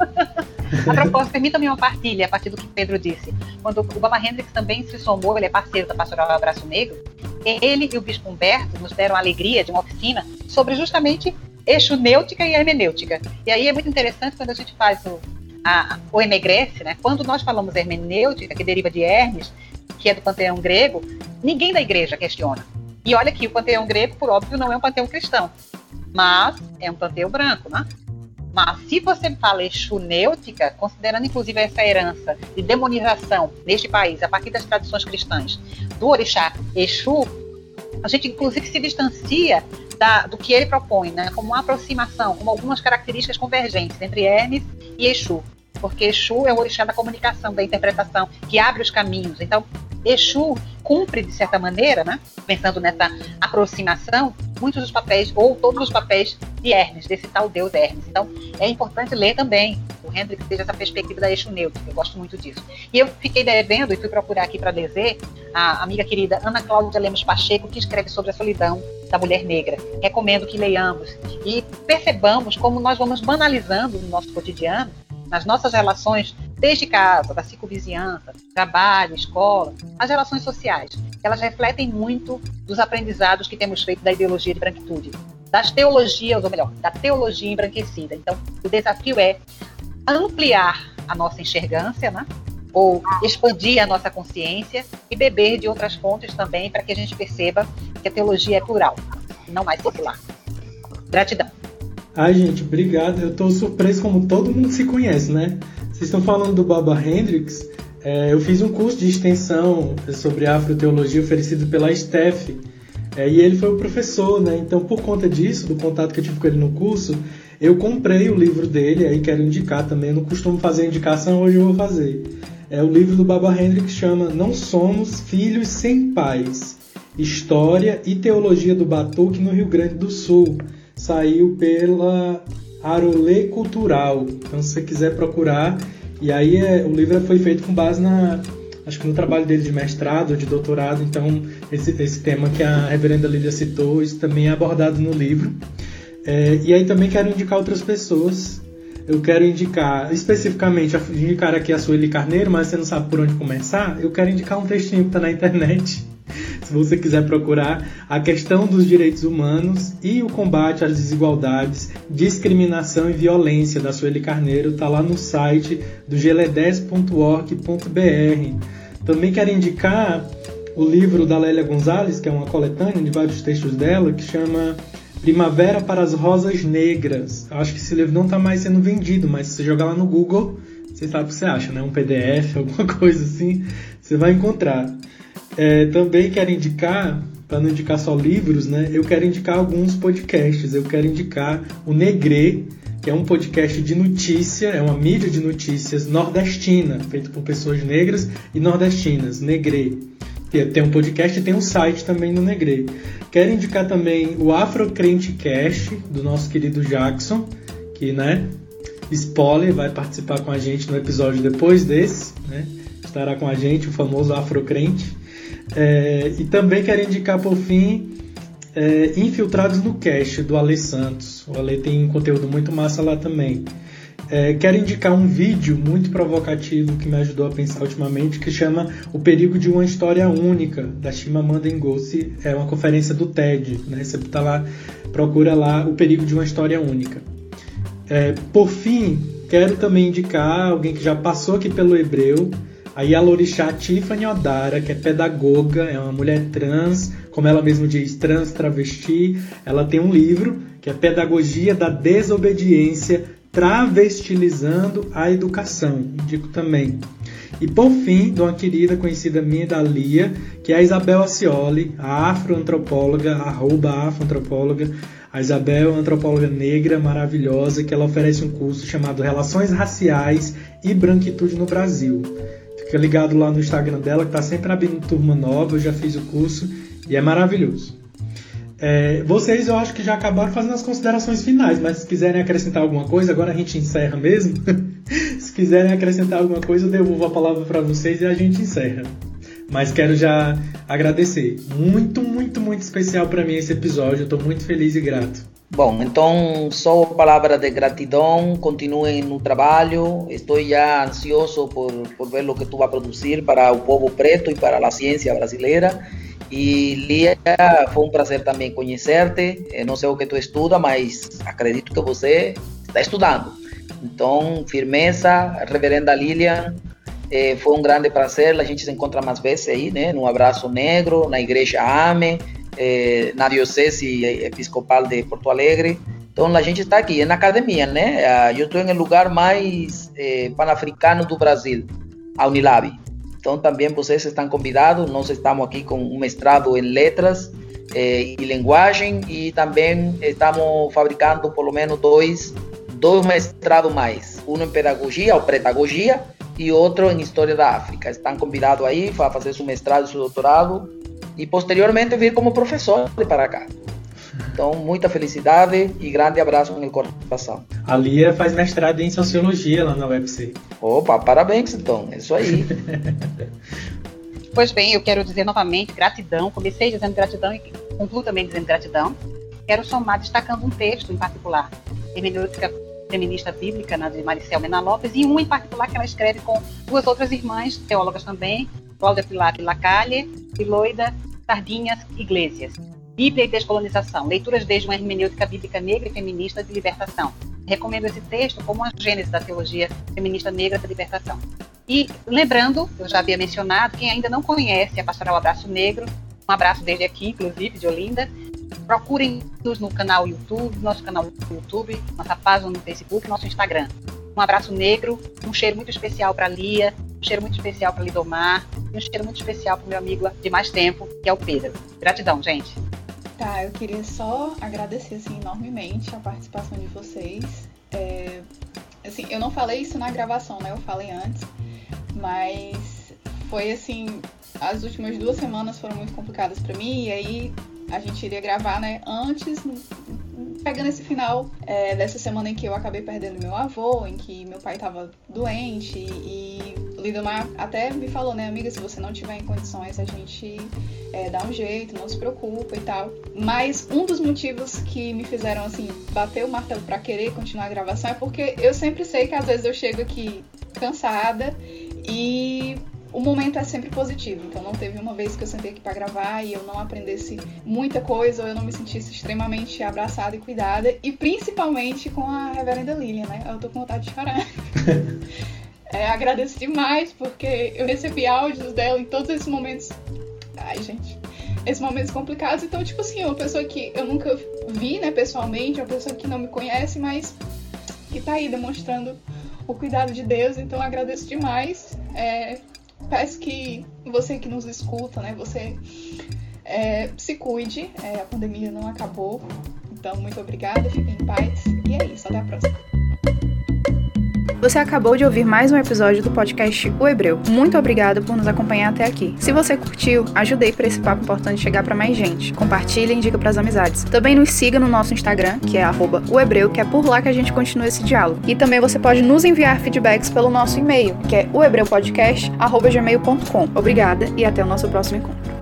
a propósito, permita-me uma partilha a partir do que Pedro disse. Quando o Baba Hendrix também se somou, ele é parceiro da Pastoral Abraço Negro, ele e o Bispo Humberto nos deram a alegria de uma oficina sobre justamente eixo nêutica e hermenêutica. E aí é muito interessante quando a gente faz o, a, o enegresse, né? Quando nós falamos hermenêutica, que deriva de Hermes, que é do panteão grego, ninguém da igreja questiona. E olha que o panteão grego, por óbvio, não é um panteão cristão, mas é um panteão branco, né? Mas se você fala exunêutica, considerando inclusive essa herança de demonização neste país, a partir das tradições cristãs, do orixá Exu, a gente inclusive se distancia da, do que ele propõe, né? como uma aproximação, como algumas características convergentes entre Hermes e Exu. Porque Exu é o orixá da comunicação, da interpretação, que abre os caminhos. Então, Exu cumpre, de certa maneira, né, pensando nessa aproximação, muitos dos papéis, ou todos os papéis de Hermes, desse tal deus Hermes. Então, é importante ler também o Hendrix seja essa perspectiva da eixo neutro, eu gosto muito disso. E eu fiquei devendo e fui procurar aqui para dizer a amiga querida Ana Cláudia Lemos Pacheco, que escreve sobre a solidão da mulher negra. Recomendo que leiamos e percebamos como nós vamos banalizando no nosso cotidiano nas nossas relações, desde casa, da circunvizinhança, trabalho, escola, as relações sociais, elas refletem muito dos aprendizados que temos feito da ideologia de branquitude, das teologias, ou melhor, da teologia embranquecida. Então, o desafio é ampliar a nossa enxergância, né? ou expandir a nossa consciência e beber de outras fontes também para que a gente perceba que a teologia é plural, não mais circular. Gratidão. Ai, gente, obrigado. Eu tô surpreso como todo mundo se conhece, né? Vocês estão falando do Baba Hendrix. É, eu fiz um curso de extensão sobre afroteologia oferecido pela STEF. É, e ele foi o professor, né? Então, por conta disso, do contato que eu tive com ele no curso, eu comprei o livro dele, aí quero indicar também. Eu não costumo fazer indicação, hoje eu vou fazer. É o livro do Baba Hendrix chama Não Somos Filhos Sem Pais. História e Teologia do Batuque no Rio Grande do Sul saiu pela Arolê Cultural. Então, se você quiser procurar, e aí é, o livro foi feito com base na acho que no trabalho dele de mestrado, de doutorado, então esse, esse tema que a reverenda Lídia citou, isso também é abordado no livro. É, e aí também quero indicar outras pessoas. Eu quero indicar, especificamente, indicar aqui a Sueli Carneiro, mas você não sabe por onde começar. Eu quero indicar um textinho que está na internet, se você quiser procurar, a questão dos direitos humanos e o combate às desigualdades, discriminação e violência da Sueli Carneiro está lá no site do gele10.org.br. Também quero indicar o livro da Lélia Gonzalez, que é uma coletânea de vários textos dela, que chama Primavera para as Rosas Negras. Acho que esse livro não está mais sendo vendido, mas se você jogar lá no Google, você sabe o que você acha, né? Um PDF, alguma coisa assim, você vai encontrar. É, também quero indicar, para não indicar só livros, né? Eu quero indicar alguns podcasts. Eu quero indicar o Negre, que é um podcast de notícia, é uma mídia de notícias nordestina, feito por pessoas negras e nordestinas, Negre. Tem um podcast e tem um site também no Negre. Quero indicar também o Afrocrente Cast, do nosso querido Jackson, que, né, spoiler, vai participar com a gente no episódio depois desse, né? Estará com a gente o famoso Afrocrente. É, e também quero indicar por fim é, Infiltrados no Cast, do Ale Santos. O Ale tem conteúdo muito massa lá também. É, quero indicar um vídeo muito provocativo que me ajudou a pensar ultimamente, que chama O Perigo de uma História Única, da Chimamanda Ngozi. É uma conferência do TED. Né? Você tá lá, procura lá O Perigo de uma História Única. É, por fim, quero também indicar alguém que já passou aqui pelo Hebreu, a Yalorixá Tiffany Odara, que é pedagoga, é uma mulher trans, como ela mesma diz, trans travesti. Ela tem um livro que é Pedagogia da Desobediência Travestilizando a Educação. Indico também. E por fim, de uma querida conhecida minha da Lia, que é a Isabel Acioli, a afroantropóloga, arroba afroantropóloga. A Isabel é uma antropóloga negra maravilhosa que ela oferece um curso chamado Relações Raciais e Branquitude no Brasil. Fica ligado lá no Instagram dela, que está sempre abrindo turma nova, eu já fiz o curso e é maravilhoso. É, vocês eu acho que já acabaram fazendo as considerações finais, mas se quiserem acrescentar alguma coisa, agora a gente encerra mesmo. se quiserem acrescentar alguma coisa, eu devolvo a palavra para vocês e a gente encerra. Mas quero já agradecer. Muito, muito, muito especial para mim esse episódio. Eu estou muito feliz e grato. Bom, então só palavra de gratidão, continuem no trabalho, estou já ansioso por, por ver o que tu vai produzir para o povo preto e para a ciência brasileira. E Lia, foi um prazer também conhecer-te. Não sei o que tu estuda, mas acredito que você está estudando. Então, firmeza, reverenda Lilian, eh, foi um grande prazer. A gente se encontra mais vezes aí, né? No Abraço Negro, na Igreja AME, eh, na Diocese Episcopal de Porto Alegre. Então, a gente está aqui, é na academia, né? Ah, eu estou no lugar mais eh, panafricano do Brasil, a Unilab. Então, também vocês estão convidados. Nós estamos aqui com um mestrado em letras eh, e linguagem e também estamos fabricando pelo menos dois, dois mestrados mais. Um em pedagogia ou pedagogia e outro em história da África. Estão convidados aí para fazer seu mestrado e seu doutorado e posteriormente vir como professor de para cá. Então, muita felicidade e grande abraço no coração. A Lia faz mestrado em Sociologia lá na UFC. Opa, parabéns então, é isso aí. pois bem, eu quero dizer novamente gratidão. Comecei dizendo gratidão e concluo também dizendo gratidão. Quero somar destacando um texto em particular, Hermenêutica Feminista Bíblica, na de Maricel Mena Lopes, e um em particular que ela escreve com duas outras irmãs, teólogas também, Cláudia Pilar Lacalle e Loida Sardinhas Iglesias. Bíblia e Descolonização, leituras desde uma hermenêutica bíblica negra e feminista de libertação. Recomendo esse texto como uma gênese da teologia feminista negra da libertação. E lembrando, eu já havia mencionado, quem ainda não conhece a Pastoral Abraço Negro, um abraço desde aqui, inclusive, de Olinda, procurem-nos no canal YouTube, nosso canal no YouTube, nossa página no Facebook, nosso Instagram. Um abraço negro, um cheiro muito especial para Lia, um cheiro muito especial para Lidomar e um cheiro muito especial para meu amigo de mais tempo, que é o Pedro. Gratidão, gente. Tá, eu queria só agradecer assim, enormemente a participação de vocês. É, assim, eu não falei isso na gravação, né? Eu falei antes, mas foi assim, as últimas duas semanas foram muito complicadas para mim e aí a gente iria gravar, né? Antes, pegando esse final é, dessa semana em que eu acabei perdendo meu avô, em que meu pai estava doente e o Lindomar até me falou, né, amiga, se você não tiver em condições, a gente é, dá um jeito, não se preocupa e tal. Mas um dos motivos que me fizeram, assim, bater o martelo para querer continuar a gravação é porque eu sempre sei que às vezes eu chego aqui cansada e o momento é sempre positivo. Então não teve uma vez que eu sentei aqui para gravar e eu não aprendesse muita coisa ou eu não me sentisse extremamente abraçada e cuidada. E principalmente com a Reverenda Lilian, né? Eu tô com vontade de chorar. é, agradeço demais porque eu recebi áudios dela em todos esses momentos. Ai, gente. Esses momentos complicados. Então, tipo assim, uma pessoa que eu nunca vi, né, pessoalmente, uma pessoa que não me conhece, mas que tá aí demonstrando o cuidado de Deus. Então, agradeço demais. É, peço que você que nos escuta, né, você é, se cuide, é, a pandemia não acabou. Então, muito obrigada, fiquem em paz e é isso, até a próxima. Você acabou de ouvir mais um episódio do podcast O Hebreu. Muito obrigada por nos acompanhar até aqui. Se você curtiu, ajudei para esse papo importante chegar para mais gente. Compartilhe e indica para as amizades. Também nos siga no nosso Instagram, que é @ohebreu, que é por lá que a gente continua esse diálogo. E também você pode nos enviar feedbacks pelo nosso e-mail, que é oebreupodcast@gmail.com. Obrigada e até o nosso próximo encontro.